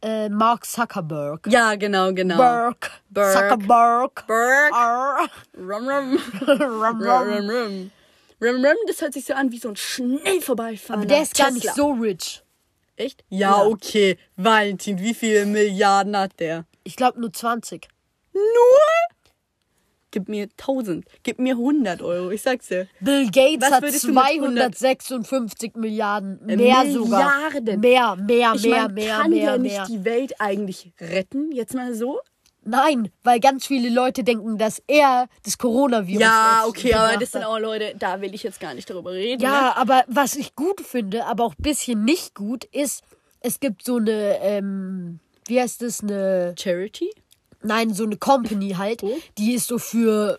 Äh, Mark Zuckerberg. Ja, genau, genau. Burk. Burk. Zuckerberg. R. Rum, [LAUGHS] rum. Rum, Rum, rum. rum, rum. Rum, das hört sich so an wie so ein schnell vorbeifahren. Aber der ist gar nicht so rich. Echt? Ja, Ja. okay. Valentin, wie viele Milliarden hat der? Ich glaube nur 20. Nur? Gib mir 1000. Gib mir 100 Euro. Ich sag's dir. Bill Gates hat würdest du mit 256 Milliarden. Mehr sogar. Milliarden. Mehr, mehr, Ich mehr, mein, mehr, kann mehr, der nicht mehr. die Welt eigentlich retten? Jetzt mal so? Nein, weil ganz viele Leute denken, dass er das Coronavirus Ja, okay, aber das sind auch Leute, da will ich jetzt gar nicht darüber reden. Ja, aber was ich gut finde, aber auch ein bisschen nicht gut, ist, es gibt so eine, ähm, wie heißt das, eine, Ne? Charity? Nein, so eine Company halt, Oh. die ist so für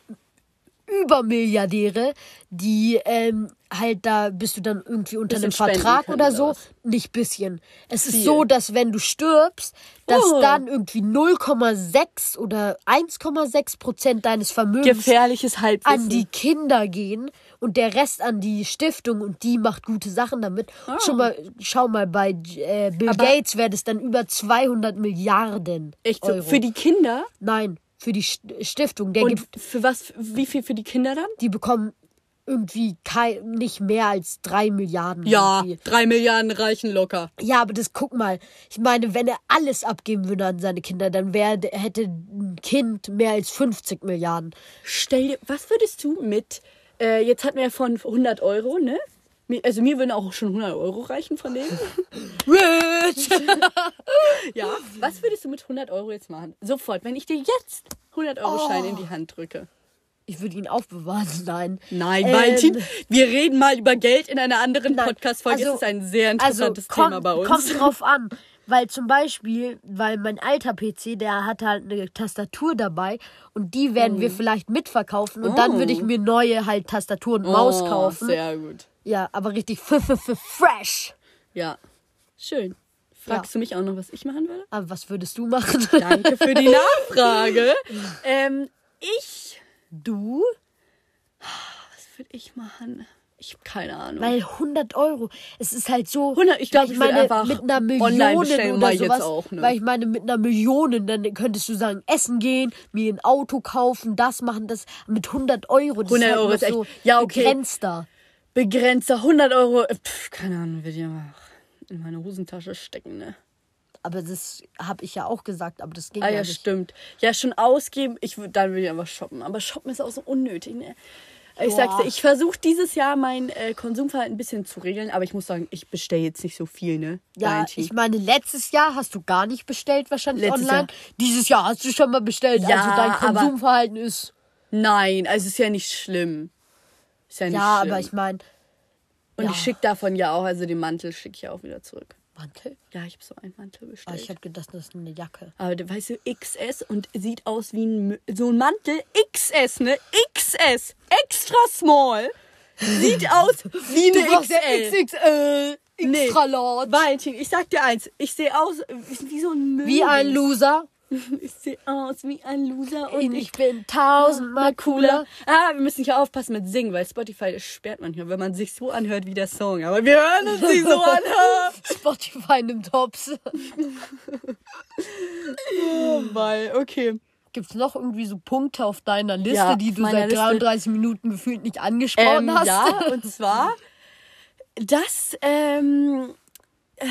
Übermilliardäre, die ähm, halt da bist du dann irgendwie unter einem Vertrag oder so. was? Nicht bisschen. Es ist Viel. so, dass wenn du stirbst, dass Oh. dann irgendwie 0,6 oder 1,6 Prozent deines Vermögens Gefährliches Halbwissen. an die Kinder gehen und der Rest an die Stiftung und die macht gute Sachen damit. Schon mal, schau mal, bei äh, Bill. Aber- Gates wäre das dann über 200 Milliarden Echt so? Euro. Für die Kinder? Nein, für die St- Stiftung. Der Und gibt, für was? Wie viel für die Kinder dann? die bekommen irgendwie kei- nicht mehr als drei Milliarden. Ja, irgendwie. drei Milliarden reichen locker. Ja, aber das guck mal. Ich meine, wenn er alles abgeben würde an seine Kinder, dann wäre, hätte ein Kind mehr als 50 Milliarden. Stell dir, was würdest du mit, äh, jetzt hatten wir ja von 100 Euro, ne? Also mir würden auch schon 100 Euro reichen von denen. [LAUGHS] Rich! [LAUGHS] ja. Was würdest du mit 100 Euro jetzt machen? Sofort, wenn ich dir jetzt 100 Euro Schein in die Hand drücke. Ich würde ihn aufbewahren, nein. Nein, Ähm, Valentin, wir reden mal über Geld in einer anderen Podcast-Folge. also- es ist ein sehr interessantes also, Thema bei uns. Kommt drauf an. Weil zum Beispiel, weil mein alter PC, der hatte halt eine Tastatur dabei und die werden wir vielleicht mitverkaufen und dann Oh. würde ich mir neue halt Tastatur und Maus Oh, kaufen. Sehr gut. Ja, aber richtig f -f -f fresh. Ja, schön. Fragst du mich auch noch, was ich machen würde? Aber was würdest du machen? [LAUGHS] Danke für die Nachfrage. [LAUGHS] ähm, ich, Du? was würde ich machen? Ich habe keine Ahnung. Weil 100 Euro, es ist halt so. 100, ich glaub, weil ich meine, einfach mit einer Million oder mal jetzt sowas. auch, ne? Weil ich meine, mit einer Million, dann könntest du sagen, essen gehen, mir ein Auto kaufen, das machen, das. Mit 100 Euro, das 100 ist halt Euro ist echt- so ja, okay. begrenzter. Begrenzter 100 Euro. äh, Pff, keine Ahnung, würde ich einfach in meine Hosentasche stecken, ne? Aber das habe ich ja auch gesagt, aber das ging Ah ja ja, nicht. stimmt. Ja, schon ausgeben, ich dann würde ich einfach shoppen. Aber shoppen ist auch so unnötig, ne? Ich sag's dir, Boah. ich versuche dieses Jahr mein äh, Konsumverhalten ein bisschen zu regeln, aber ich muss sagen, ich bestelle jetzt nicht so viel, ne? Ja, ich meine, letztes Jahr hast du gar nicht bestellt, wahrscheinlich Letztes online. Jahr. Dieses Jahr hast du schon mal bestellt. Ja, also dein Konsumverhalten ist. Nein, also ist ja nicht schlimm. Ist ja nicht Ja, schlimm. aber ich meine. Und ja. ich schicke davon ja auch, also den Mantel schicke ich ja auch wieder zurück. Mantel? Ja, ich habe so einen Mantel Ah, bestellt. ich habe gedacht, das ist eine Jacke. aber der- weißt du, XS und sieht aus wie ein, so ein Mantel. XS, ne? XS. Extra small. Sieht [LAUGHS] aus wie eine XL. XXL. Nee. Extra large. Valentin, ich sag dir eins. Ich sehe aus wie so ein Müll. Wie ein Loser. [LAUGHS] Ich sehe aus wie ein Loser und Ich bin tausendmal cooler. Ah, wir müssen hier aufpassen mit Singen, weil Spotify sperrt manchmal, wenn man sich so anhört wie der Song. Aber wir hören uns nicht so an. [LAUGHS] [LAUGHS] Spotify nimmt Tops. Oh, weil, okay. Gibt es noch irgendwie so Punkte auf deiner Liste, Ja, die du seit Liste. 33 Minuten gefühlt nicht angesprochen Ähm, hast? ja, und zwar, dass ähm, äh,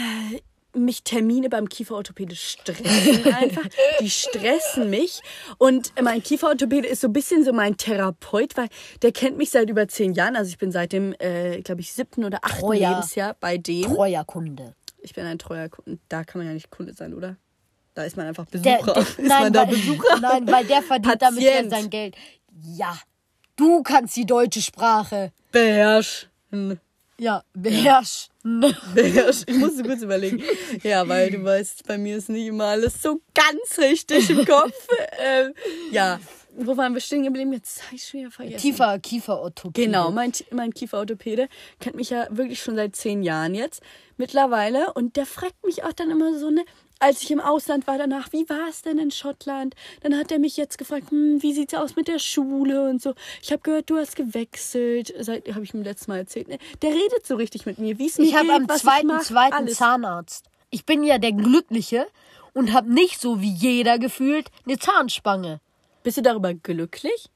mich Termine beim Kieferorthopäde stressen einfach. [LAUGHS] Die stressen mich. Und mein Kieferorthopäde ist so ein bisschen so mein Therapeut, weil der kennt mich seit über zehn Jahren. Also ich bin seit dem, äh, glaube ich, siebten oder achten Treuer. Lebensjahr bei dem. Treuer Kunde. Ich bin ein treuer Kunde. Da kann man ja nicht Kunde sein, oder? Da ist man einfach Besucher. Der, der, [LAUGHS] ist nein, man da weil, Besucher? nein, weil der verdient damit ja Patient. sein Geld. Ja, du kannst die deutsche Sprache. Beherrschen. Ja, beherrschen. [LAUGHS] Beherrschen. Ich musste kurz überlegen. Ja, weil du weißt, bei mir ist nicht immer alles so ganz richtig im Kopf. [LAUGHS] ähm, ja, wo waren wir stehen geblieben? Jetzt habe ich schon wieder vergessen. Tiefer Kieferorthopäde. Genau, mein, mein Kieferorthopäde kennt mich ja wirklich schon seit zehn Jahren jetzt mittlerweile. Und der fragt mich auch dann immer so, ne, als ich im Ausland war danach, wie war es denn in Schottland? Dann hat er mich jetzt gefragt, hm, wie sieht's aus mit der Schule und so. Ich habe gehört, du hast gewechselt. Seit habe ich ihm letztes Mal erzählt. Ne? Der redet so richtig mit mir, wie es mir Ich habe am zweiten, zweiten alles. Zahnarzt. Ich bin ja der Glückliche und habe nicht so wie jeder gefühlt eine Zahnspange. Bist du darüber glücklich?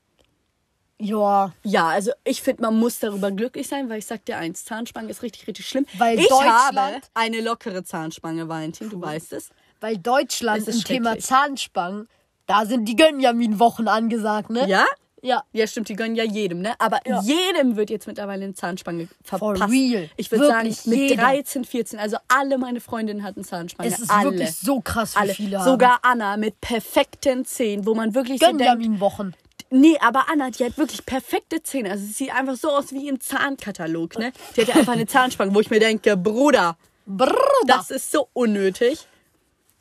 Ja, Ja, also ich finde, man muss darüber glücklich sein, weil ich sag dir eins, Zahnspange ist richtig, richtig schlimm. Weil ich habe eine lockere Zahnspange, Valentin, du weißt es. weil Deutschland im Thema. Zahnspangen, da sind die Gönjamin-Wochen angesagt, ne? Ja? Ja. Ja, stimmt, die gönnen ja jedem, ne? Aber Ja. jedem wird jetzt mittlerweile eine Zahnspange verpasst. real. Ich würde sagen, mit jeder. 13, 14, also alle meine Freundinnen hatten Zahnspange. Es ist alle. wirklich so krass, wie alle. viele haben. Sogar Anna mit perfekten Zähnen, wo man wirklich so denkt, Gönjamin-Wochen. Nee, aber Anna, die hat wirklich perfekte Zähne. Also sie sieht einfach so aus wie im Zahnkatalog, ne? Die hat ja einfach eine Zahnspange, wo ich mir denke, Bruder, Brrr, das ist so unnötig.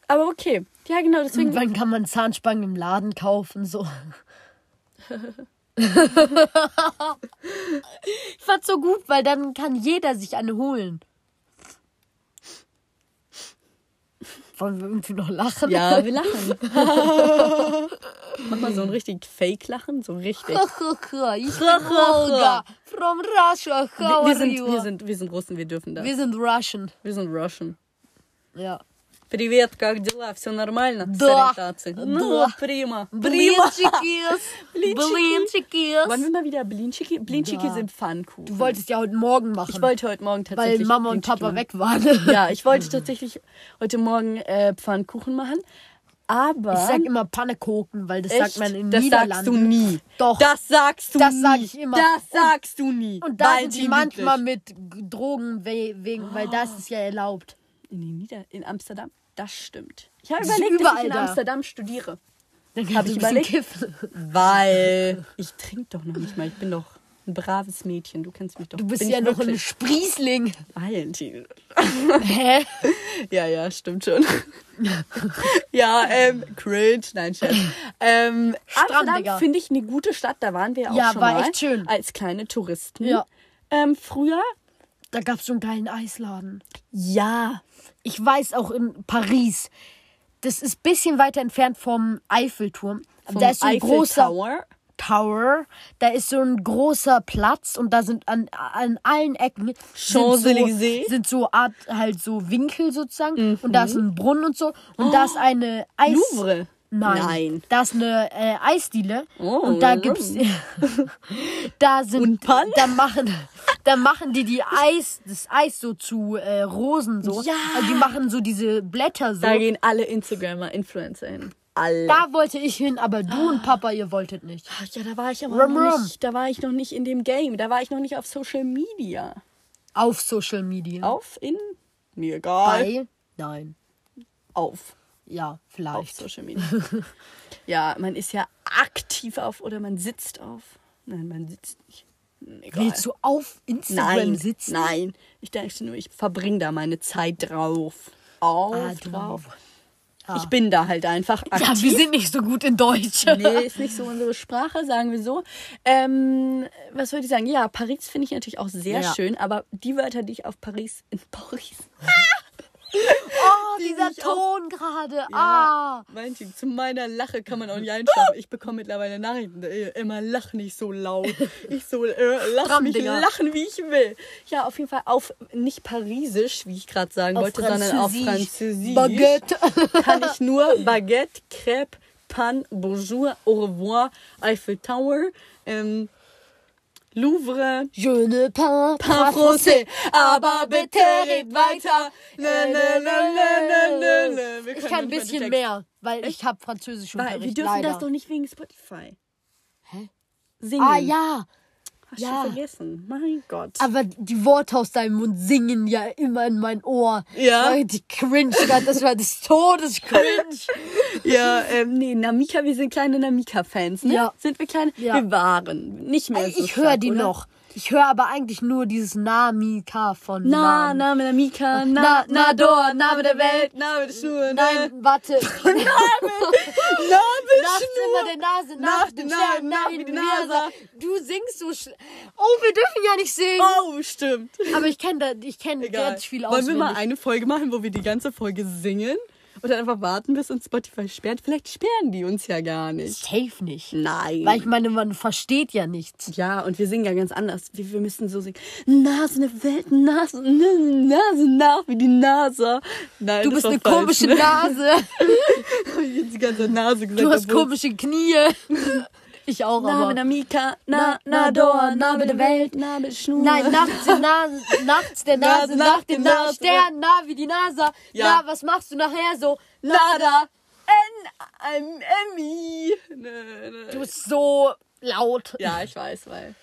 Aber okay. Ja, genau, deswegen. Irgendwann kann man Zahnspangen im Laden kaufen, so. [LAUGHS] ich fand's so gut, weil dann kann jeder sich eine holen. Wollen wir irgendwie noch lachen? Ja, [LAUGHS] wir lachen. Mach mal so ein richtig Fake-Lachen, so richtig. ich bin Olga from Russia. How Wir, wir, sind, wir, sind, wir sind Russen, wir dürfen das. Wir sind Russian. Wir sind Russian. Ja. Привет, как дела? Все нормально? С Да. ориентацией? Да. Ну, prima. Prima. Blinchikis. Blinchiki. [LAUGHS] Blinchikis. Wollen wir mal wieder Blinchiki? Blinchiki Da. sind Pfannkuchen. Du wolltest ja heute Morgen machen. ich wollte heute Morgen weil tatsächlich Mama und Blinchiki Papa machen. weg waren. Ja, ich wollte tatsächlich [LAUGHS] heute Morgen äh, Pfannkuchen machen. Aber. Ich sag immer Pannekuchen, weil das echt, sagt man in das Niederlanden. sagst du nie. Doch. Das sagst du Das nie. sag ich immer. Das Und- sagst du nie. Und da sind Valentin die manchmal Ludwig. mit G- Drogen we wegen, weil das ist ja erlaubt. In, den Nieder in Amsterdam? Das stimmt. Ich habe überlegt, dass überall ich in da. Amsterdam studiere. Dann Hab kannst ich überlegt. kiffen. Weil ich trinke doch noch nicht mal. Ich bin doch ein braves Mädchen. Du kennst mich doch. Du bist bin ja noch ein. Sprießling. Valentin. Hä? [LAUGHS] Ja, ja, stimmt schon. [LAUGHS] ja, ähm, cringe, nein, Scherz. Ähm, Amsterdam finde ich eine gute Stadt, da waren wir auch Ja, schon war mal. echt schön. Als kleine Touristen. Ja. Ähm, früher? Da gab's so einen geilen Eisladen. Ja. Ich weiß auch in Paris. Das ist ein bisschen weiter entfernt vom Eiffelturm. Vom da ist so ein Eiffel großer Tower. Tower. Da ist so ein großer Platz und da sind an, an allen Ecken sind Champs-Élysées. so, sind so Art halt so Winkel sozusagen und da ist ein Brunnen und so und da ist eine Eis Louvre. Nein. Nein. Da ist eine äh, Eisdiele Oh, und da gibt's [LAUGHS] da sind Und Pan? da machen da machen die die Eis das Eis so zu äh, Rosen so. Ja. Also die machen so diese Blätter so. Da gehen alle Instagrammer, Influencer hin. Alle. Da wollte ich hin, aber du und Papa, ihr wolltet nicht. Ach, ja, da war ich aber Rum, noch nicht, da war ich noch nicht in dem Game. Da war ich noch nicht auf Social Media. Auf Social Media. Auf, in, mir egal. Bei? Nein. Auf. Ja, Auf vielleicht. Social Media. ja, man ist ja aktiv auf oder man sitzt auf. Nein, man sitzt nicht. Egal. Willst du auf Instagram nein, sitzen? Nein. Ich denke nur, ich verbringe da meine Zeit drauf. Auf, Ah, drauf. Ich bin da halt einfach aktiv. Ja, wir sind nicht so gut in Deutsch. Nee, ist nicht so unsere Sprache, sagen wir so. Ähm, was würde ich sagen? Ja, Paris finde ich natürlich auch sehr Ja. schön, aber die Wörter, die ich auf Paris, in Paris, [LAUGHS] Oh, [LAUGHS] Die dieser Ton gerade. Ah. Valentin, zu meiner Lache kann man auch nicht einschlafen. Ich bekomme mittlerweile Nachrichten, äh, immer lach nicht so laut. Ich so, äh, Stramm, mich lachen, wie ich will. Ja, auf jeden Fall auf, nicht parisisch, wie ich gerade sagen Auf wollte, sondern auf Französisch. Französisch. Baguette. [LAUGHS] kann ich nur Baguette, Crêpe, Pan, Bonjour, Au revoir, Eiffel Tower. Ähm, Louvre. Je ne parle Pas français, aber bitte red weiter. Na, na, na, na. Wir Ich kann ein bisschen mehr, weil ich habe Französisch Weil, wir dürfen leider. das doch nicht wegen Spotify. Hä? Singen. Ah ja, Hast ja. du vergessen. Mein Gott. aber die Worte aus deinem Mund singen ja immer in mein Ohr. Ja. Das war Die cringe, das war des Todes cringe. [LAUGHS] Ja, ähm, nee, Namika, wir sind kleine Namika-Fans, ne? Ja. Sind wir kleine? Ja. Wir waren. Nicht mehr so ich höre die oder? noch. Ich höre aber eigentlich nur dieses Namika von Na, Nam. Name Namika, Na- na, na, na, Dor, Name der Welt, Name der Schnur, Nein, warte. [LAUGHS] Name, Name Nachts immer der Nase, nach Nach dem Stern, nach nach die Nase. Du singst so schl Oh, wir dürfen ja nicht singen. Oh, stimmt. Aber ich kenne da, ich kenne ganz viel Wollen auswendig. wir mal eine Folge machen, wo wir die ganze Folge singen und dann einfach warten, bis uns Spotify sperrt? Vielleicht sperren die uns ja gar nicht. Safe nicht. Nein. Weil ich meine, man versteht ja nichts. ja, und wir singen ja ganz anders. Wir, wir müssen so singen. Nase in der Welt, Nase, n- Nase nach wie die Nase. Nein, Du bist eine falsch, komische ne? Nase. [LAUGHS] Hab ich jetzt die ganze Nase gesagt. Du hast komische Knie. [LAUGHS] Ich auch, Name aber. der Mika, Na- na, na, na, Dor, Name der Welt, Name der Schnur. Nein, nachts, [LAUGHS] der Nase, nachts der Nase, Na- nach nach dem Na Nase. Stern, na wie die NASA. Ja. Na, was machst du nachher so? Nada. N, M, Emmy. Du bist so laut. Ja, ich weiß, weil.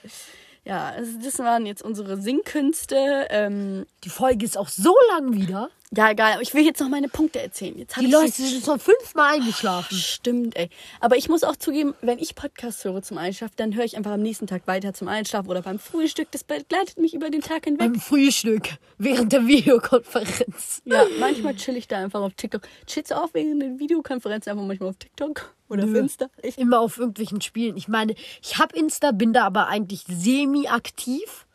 Ja, das waren jetzt unsere Singkünste. Ähm, Die Folge ist auch so lang wieder. Ja, egal, aber ich will jetzt noch meine Punkte erzählen. Jetzt hab Die ich Leute jetzt- sind schon fünfmal eingeschlafen. Stimmt, ey. Aber ich muss auch zugeben, wenn ich Podcasts höre zum Einschlafen, dann höre ich einfach am nächsten Tag weiter zum Einschlafen oder beim Frühstück. Das begleitet mich über den Tag hinweg. Beim Frühstück, während der Videokonferenz. Ja, manchmal chill ich da einfach auf TikTok. Chillst du auch während der Videokonferenz einfach manchmal auf TikTok oder auf Nö. Insta? Ich, Immer auf irgendwelchen Spielen. Ich meine, ich habe Insta, bin da aber eigentlich semi-aktiv.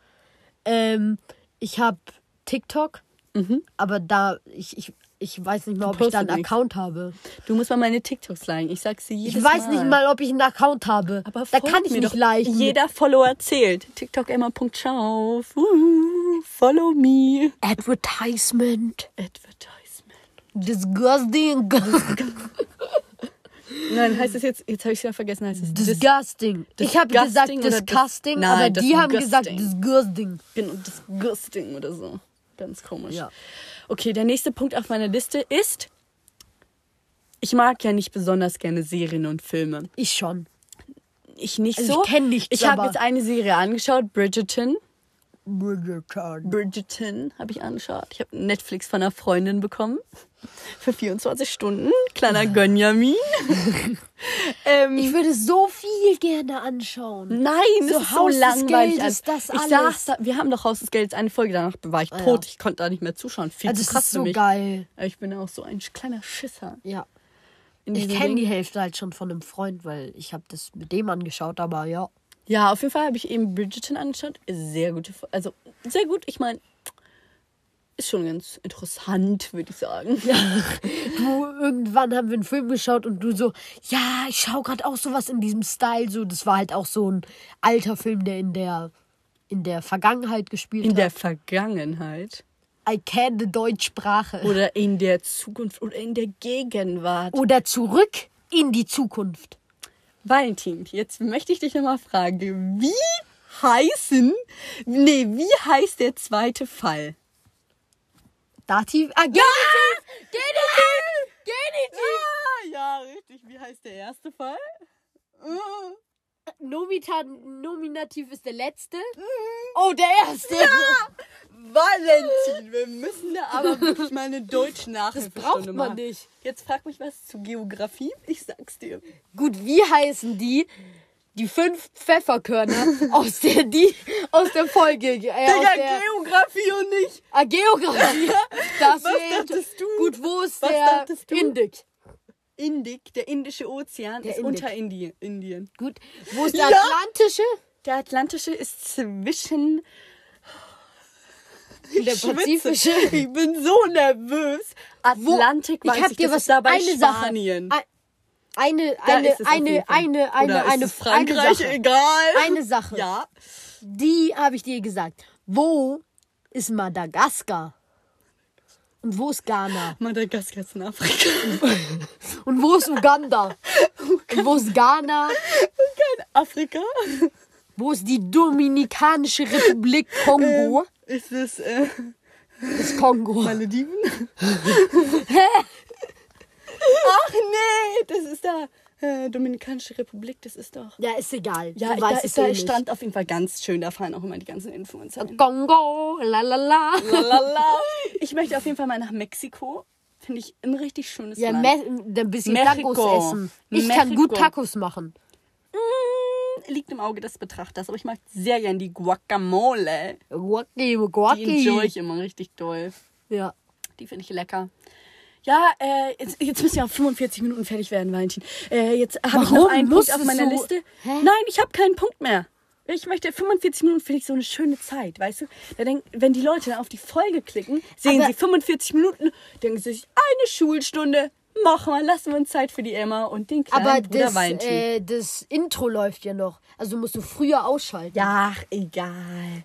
Ähm, ich habe TikTok, aber da, ich, ich, ich weiß nicht mal, ob ich da einen nichts. Account habe. du musst mal meine TikToks liken. Ich sag's dir jedes Ich weiß mal. nicht mal, ob ich einen Account habe. Aber da kann ich mir nicht doch. liken. Jeder Follower zählt. TikTok Emma.schauf. Uh, follow me. Advertisement. Advertisement. Disgusting. [LAUGHS] Nein, heißt es jetzt, jetzt habe ich es ja vergessen, heißt es dis Disgusting. Ich habe gesagt Disgusting dis- Nein, aber die haben gesagt disgusting. genau, disgusting oder so. Ganz komisch. Ja. Okay, der nächste Punkt auf meiner Liste ist, ich mag ja nicht besonders gerne Serien und Filme. Ich schon. Ich nicht Also ich so. kenn nichts, Ich habe jetzt eine Serie angeschaut, Bridgerton. Bridgerton. Bridgerton habe ich angeschaut. Ich habe Netflix von einer Freundin bekommen. Für 24 Stunden. Kleiner Gönjamin. [LAUGHS] ähm, Ich würde so viel gerne anschauen. Nein, So ist so Haus langweilig. Geldes, das ich alles. saß da, wir haben doch Haus des Geldes eine Folge, danach war ich Ah, tot. ja. Ich konnte da nicht mehr zuschauen. Viel Also zu krass ist für so mich. geil. Aber Ich bin auch so ein kleiner Schisser. Ja. Ich kenne die Hälfte halt schon von einem Freund, weil ich habe das mit dem angeschaut, aber ja. Ja, auf jeden Fall habe ich eben Bridgerton angeschaut. Sehr gute, also sehr gut. Ich meine, ist schon ganz interessant, würde ich sagen. [LAUGHS] Du, irgendwann haben wir einen Film geschaut und du so, ja, ich schaue gerade auch sowas in diesem Style. So, das war halt auch so ein alter Film, der in der, in der Vergangenheit gespielt In hat. der Vergangenheit I can die Deutschsprache. oder in der Zukunft oder in der Gegenwart. Oder zurück in die Zukunft. Valentin, jetzt möchte ich dich nochmal fragen, wie heißen, nee, wie heißt der zweite Fall? Dativ. Ah, Genitiv! Genitiv! Genitiv! Ah, ja, richtig. Wie heißt der erste Fall? Nomita, Nominativ ist der letzte. Oh, der erste. Valentin, wir müssen da aber wirklich mal eine deutsche Das braucht man machen. nicht. Jetzt frag mich was zu Geografie. Ich sag's dir. Gut, wie heißen die? Die fünf Pfefferkörner [LAUGHS] aus der die aus der Folge. Äh, aus Digga, der, Geografie und nicht. ah, Geografie. [LAUGHS] Das Was dachtest du? Gut, wo ist Was der? Indik? Indik, der Indische Ozean, Der ist Indik. unter Indi Indien. Gut, wo ist der Ja. Atlantische? Der Atlantische ist zwischen. Der Ich schwitze. Pazifische? Ich bin so nervös. Atlantik, ich weiß hab ich, dir das was ist da bei eine Spanien. Sache. Eine eine ist eine Fall. eine eine Oder ist eine es Frankreich, eine Sache. egal. Eine Sache. Ja. Die habe ich dir gesagt. Wo ist Madagaskar? Und wo ist Ghana? Madagaskar ist in Afrika. [LAUGHS] Und wo ist Uganda? Und wo ist Ghana? Afrika? Wo ist die Dominikanische Republik Kongo? Ist es äh, Das Kongo. Malediven? [LAUGHS] Ach nee, das ist da. Äh, Dominikanische Republik, das ist doch. Ja, ist egal. Ja, du da weißt es da eh stand auf jeden Fall ganz schön. Da fallen auch immer die ganzen Influencer. hin. Kongo, la la la. Lalala. [LAUGHS] Ich möchte auf jeden Fall mal nach Mexiko. Finde ich ein richtig schönes Ja, Land. Me ein bisschen Mexiko. Tacos essen. Ich kann Mexiko. gut Tacos machen. Liegt im Auge des Betrachters, aber ich mag sehr gern die Guacamole. Guacki, Die enjoy ich immer richtig doll. Ja. Die finde ich lecker. Ja, äh, jetzt, jetzt müssen wir auf 45 Minuten fertig werden, Valentin. Äh, jetzt habe ich noch einen Punkt auf meiner so- Liste. Hä? Nein, ich habe keinen Punkt mehr. Ich möchte 45 Minuten finde ich so eine schöne Zeit, weißt du? Da denk, wenn die Leute dann auf die Folge klicken, sehen Aber- sie 45 Minuten, denken sie sich eine Schulstunde. Mach mal, lassen wir uns Zeit für die Emma und den kleinen Aber Bruder das, Valentin. äh, das Intro läuft ja noch. Also musst du früher ausschalten. Ja, ach, egal.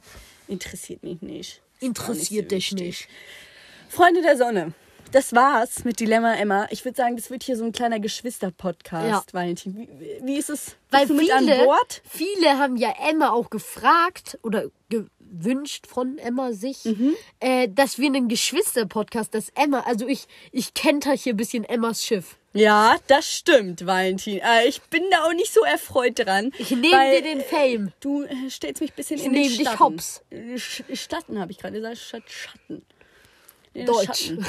Interessiert mich nicht. Interessiert so dich wichtig. nicht. Freunde der Sonne, das war's mit Dilemma Emma. Ich würde sagen, das wird hier so ein kleiner Geschwister-Podcast, Ja. Valentin. Wie, wie ist es? Weil Bist du mit an viele, Bord? viele haben ja Emma auch gefragt oder gewünscht von Emma sich, Mhm. äh, dass wir einen Geschwister-Podcast, dass Emma, also ich, ich kenter hier ein bisschen Emmas Schiff. Ja, das stimmt, Valentin. Äh, ich bin da auch nicht so erfreut dran. Ich nehme dir den Fame. Du äh, stellst mich ein bisschen Ich in den nehm dich Schatten. hops. Äh, Sch- Statten habe ich gerade gesagt, statt Schatten. Den Deutsch. [LAUGHS]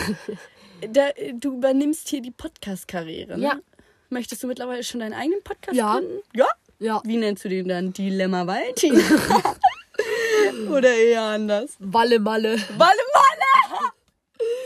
Da, äh, du übernimmst hier die Podcast-Karriere. Ne? Ja. Möchtest du mittlerweile schon deinen eigenen Podcast Ja. gründen? Ja. Ja. Wie nennst du den dann? Dilemma Valentin? [LAUGHS] [LAUGHS] Oder eher anders? Walle Malle. Walle Malle!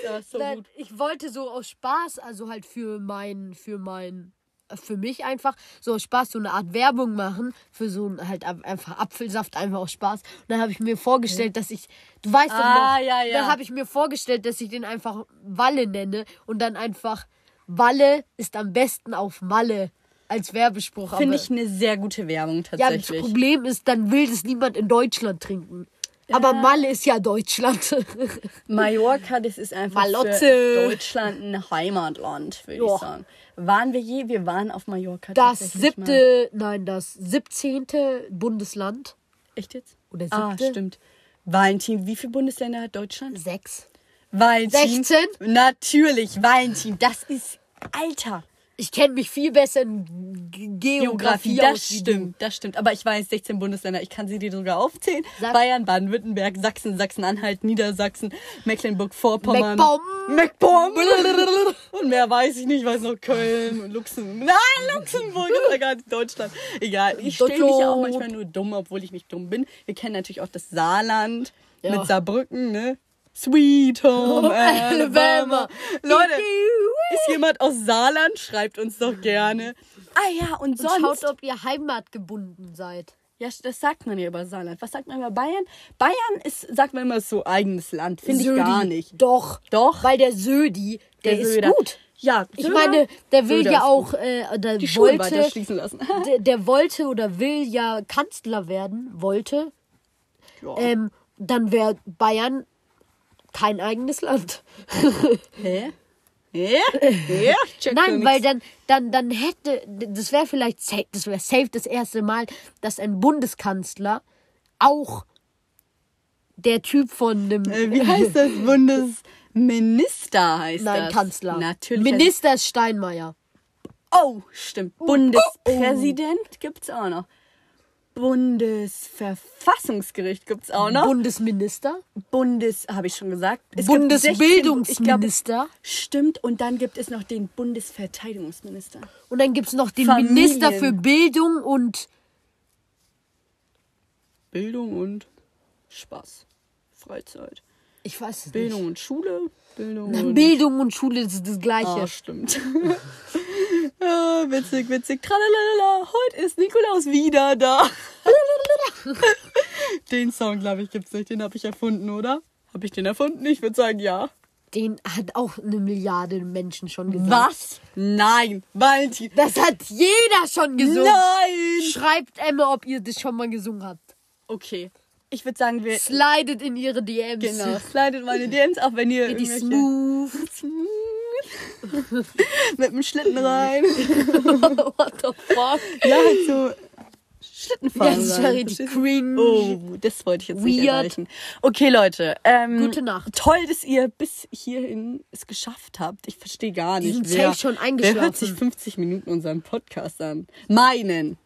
Ja, so Nein, ich wollte so aus Spaß, also halt für mein, für mein, für mich einfach so aus Spaß so eine Art Werbung machen für so ein halt einfach Apfelsaft einfach aus Spaß. Und dann habe ich mir vorgestellt, dass ich, du weißt doch Ah, noch, ja, ja. dann habe ich mir vorgestellt, dass ich den einfach Walle nenne und dann einfach Walle ist am besten auf Malle als Werbespruch. Finde ich eine sehr gute Werbung ja, das tatsächlich. Problem ist, dann will das niemand in Deutschland trinken. Aber Malle ist ja Deutschland. [LAUGHS] Mallorca, das ist einfach Malotze. für Deutschland ein Heimatland, würde ich sagen. Waren wir je? Wir waren auf Mallorca. Das tatsächlich Mal. siebte, nein, das siebzehnte Bundesland. Echt jetzt? Oder Ah, siebte? stimmt. Wie viele Bundesländer hat Deutschland? Sechs. Valentin. 16? Natürlich, Valentin. Das ist, Alter. Ich kenne mich viel besser in Geografie, Geografie, aus das wie stimmt, das stimmt. Aber ich weiß 16 Bundesländer, ich kann sie dir sogar aufzählen. Sag- Bayern, Baden-Württemberg, Sachsen, Sachsen-Anhalt, Niedersachsen, Mecklenburg-Vorpommern. MacPom. Und mehr weiß ich nicht, ich weiß noch Köln und Luxemburg. Nein, Luxemburg ist ja gar nicht Deutschland. Egal, ich stelle mich ja auch manchmal nur dumm, obwohl ich nicht dumm bin. Wir kennen natürlich auch das Saarland Ja. mit Saarbrücken, ne? Sweet Home Alabama. Leute, ist jemand aus Saarland? Schreibt uns doch gerne. Ah ja, und Und sonst. schaut, ob ihr heimatgebunden seid. ja, das sagt man ja über Saarland. Was sagt man über Bayern? Bayern ist, sagt man immer ist so eigenes Land. Finde ich gar nicht. Doch. Doch. Weil der Södi, der, ist Söder. gut. Ja, Ich Söder- meine, der will Söder ja ist auch, äh, der die wollte, schließen lassen. [LAUGHS] der, der wollte oder will ja Kanzler werden, wollte. Ja. Ähm, dann wäre Bayern kein eigenes Land. [LAUGHS] Hä? Hä? Hä? Ich check da Nein, weil dann, dann, dann hätte, das wäre vielleicht safe, das wäre safe das erste Mal, dass ein Bundeskanzler auch der Typ von einem Äh, wie heißt das? [LAUGHS] Bundesminister heißt Nein, das. Kanzler. Natürlich. Minister ist Steinmeier. Oh, stimmt. Bundespräsident gibt's auch noch. Bundesverfassungsgericht gibt's auch noch. Bundesminister. Bundes, habe ich schon gesagt. Es gibt 16 Bundesbildungsminister. Stimmt. Und dann gibt es noch den Bundesverteidigungsminister. Und dann gibt es noch den Familien. Minister für Bildung und Bildung und Spaß. Freizeit. ich weiß es Bildung und Schule. Bildung nicht. und... Bildung und Schule ist das gleiche. Ah, stimmt. [LAUGHS] ah, witzig, witzig. Tralalala. Heute ist Nikolaus wieder da. [LAUGHS] den Song, glaube ich, gibt's nicht. Den habe ich erfunden, oder? Habe ich den erfunden? Ich würde sagen, ja. Den hat auch eine Milliarde Menschen schon gesagt. Was? Nein. Valentin. Das hat jeder schon gesungen. Nein. Schreibt Emma, ob ihr das schon mal gesungen habt. Okay. Ich würde sagen, wir... Slidet in ihre DMs. Genau. Slidet meine DMs, auch wenn ihr In die. Smooth. [LAUGHS] [LAUGHS] Mit dem Schlitten rein. [LAUGHS] What the fuck? Ja, halt so Schlittenfahren Ja, das war richtig cringe. Oh, das wollte ich jetzt nicht Weird. erreichen. Okay, Leute. Ähm, Gute Nacht. Toll, dass ihr bis hierhin es geschafft habt. Ich verstehe gar Die nicht. sind wer, schon wer hört sich eingeschlafen. 50 Minuten unseren Podcast an? Meinen.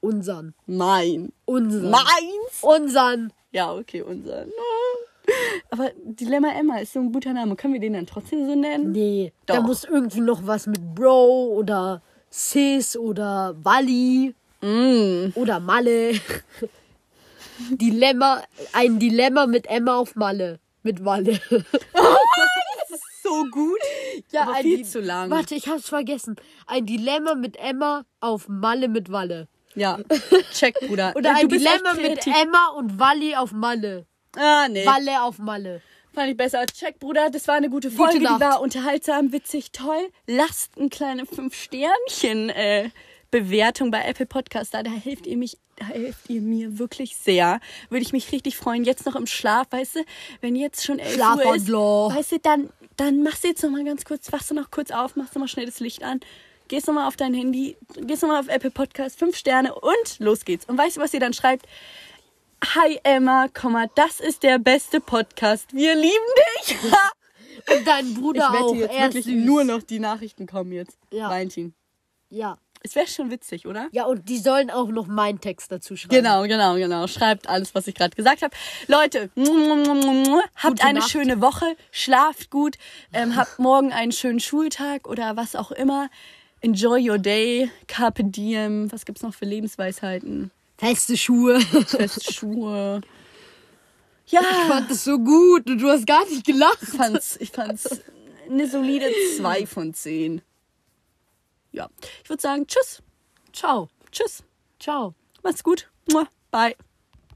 Unsern. Mein. Unsern. Meins? Unsern. Ja, okay, unseren. [LAUGHS] Aber Dilemma Emma ist so ein guter Name. Können wir den dann trotzdem so nennen? Nee. Da Doch. muss irgendwie noch was mit Bro oder Sis oder Wally Mm. oder Malle. [LAUGHS] Dilemma, ein Dilemma mit Emma auf Malle. Mit Walle. [LAUGHS] So gut. aber ein viel zu lang. Warte, ich hab's vergessen. Ein Dilemma mit Emma auf Malle mit Walle. Ja, check, Bruder. Oder du ein Dilemma mit. Emma und Wally auf Malle. Ah, nee. Walle auf Malle. Fand ich besser. Check, Bruder, das war eine gute Folge. Nacht. Die war unterhaltsam, witzig, toll. Lasst ein kleine 5-Sternchen äh, Bewertung bei Apple Podcast da. Da helft ihr mich, da helft ihr mir wirklich sehr. Würde ich mich richtig freuen. Jetzt noch im Schlaf, weißt du, wenn jetzt schon 11 Uhr ist, weißt du, dann, dann machst du jetzt noch mal ganz kurz, wachst du noch kurz auf, machst du mal schnell das Licht an. Gehst nochmal auf dein Handy, gehst nochmal auf Apple Podcast, 5 Sterne und los geht's. Und weißt du, was ihr dann schreibt? Hi Emma, Komma, das ist der beste Podcast. Wir lieben dich. [LAUGHS] Und dein Bruder Ich wette auch. jetzt er wirklich nur noch die Nachrichten kommen jetzt. Ja. Valentin. Ja. Es wäre schon witzig, oder? Ja, und die sollen auch noch meinen Text dazu schreiben. Genau, genau, genau. Schreibt alles, was ich gerade gesagt habe. Leute, [LAUGHS] habt Gute eine Nacht. schöne Woche, schlaft gut, ähm, habt morgen einen schönen Schultag oder was auch immer. Enjoy your day, carpe diem. Was gibt's noch für Lebensweisheiten? Feste Schuhe. Fest Schuhe. Ja, Ich fand das so gut und du hast gar nicht gelacht. ich fand's, ich fand's eine solide 2 von 10. Ja, ich würde sagen, tschüss. Ciao. Tschüss. Ciao. Macht's gut. Bye.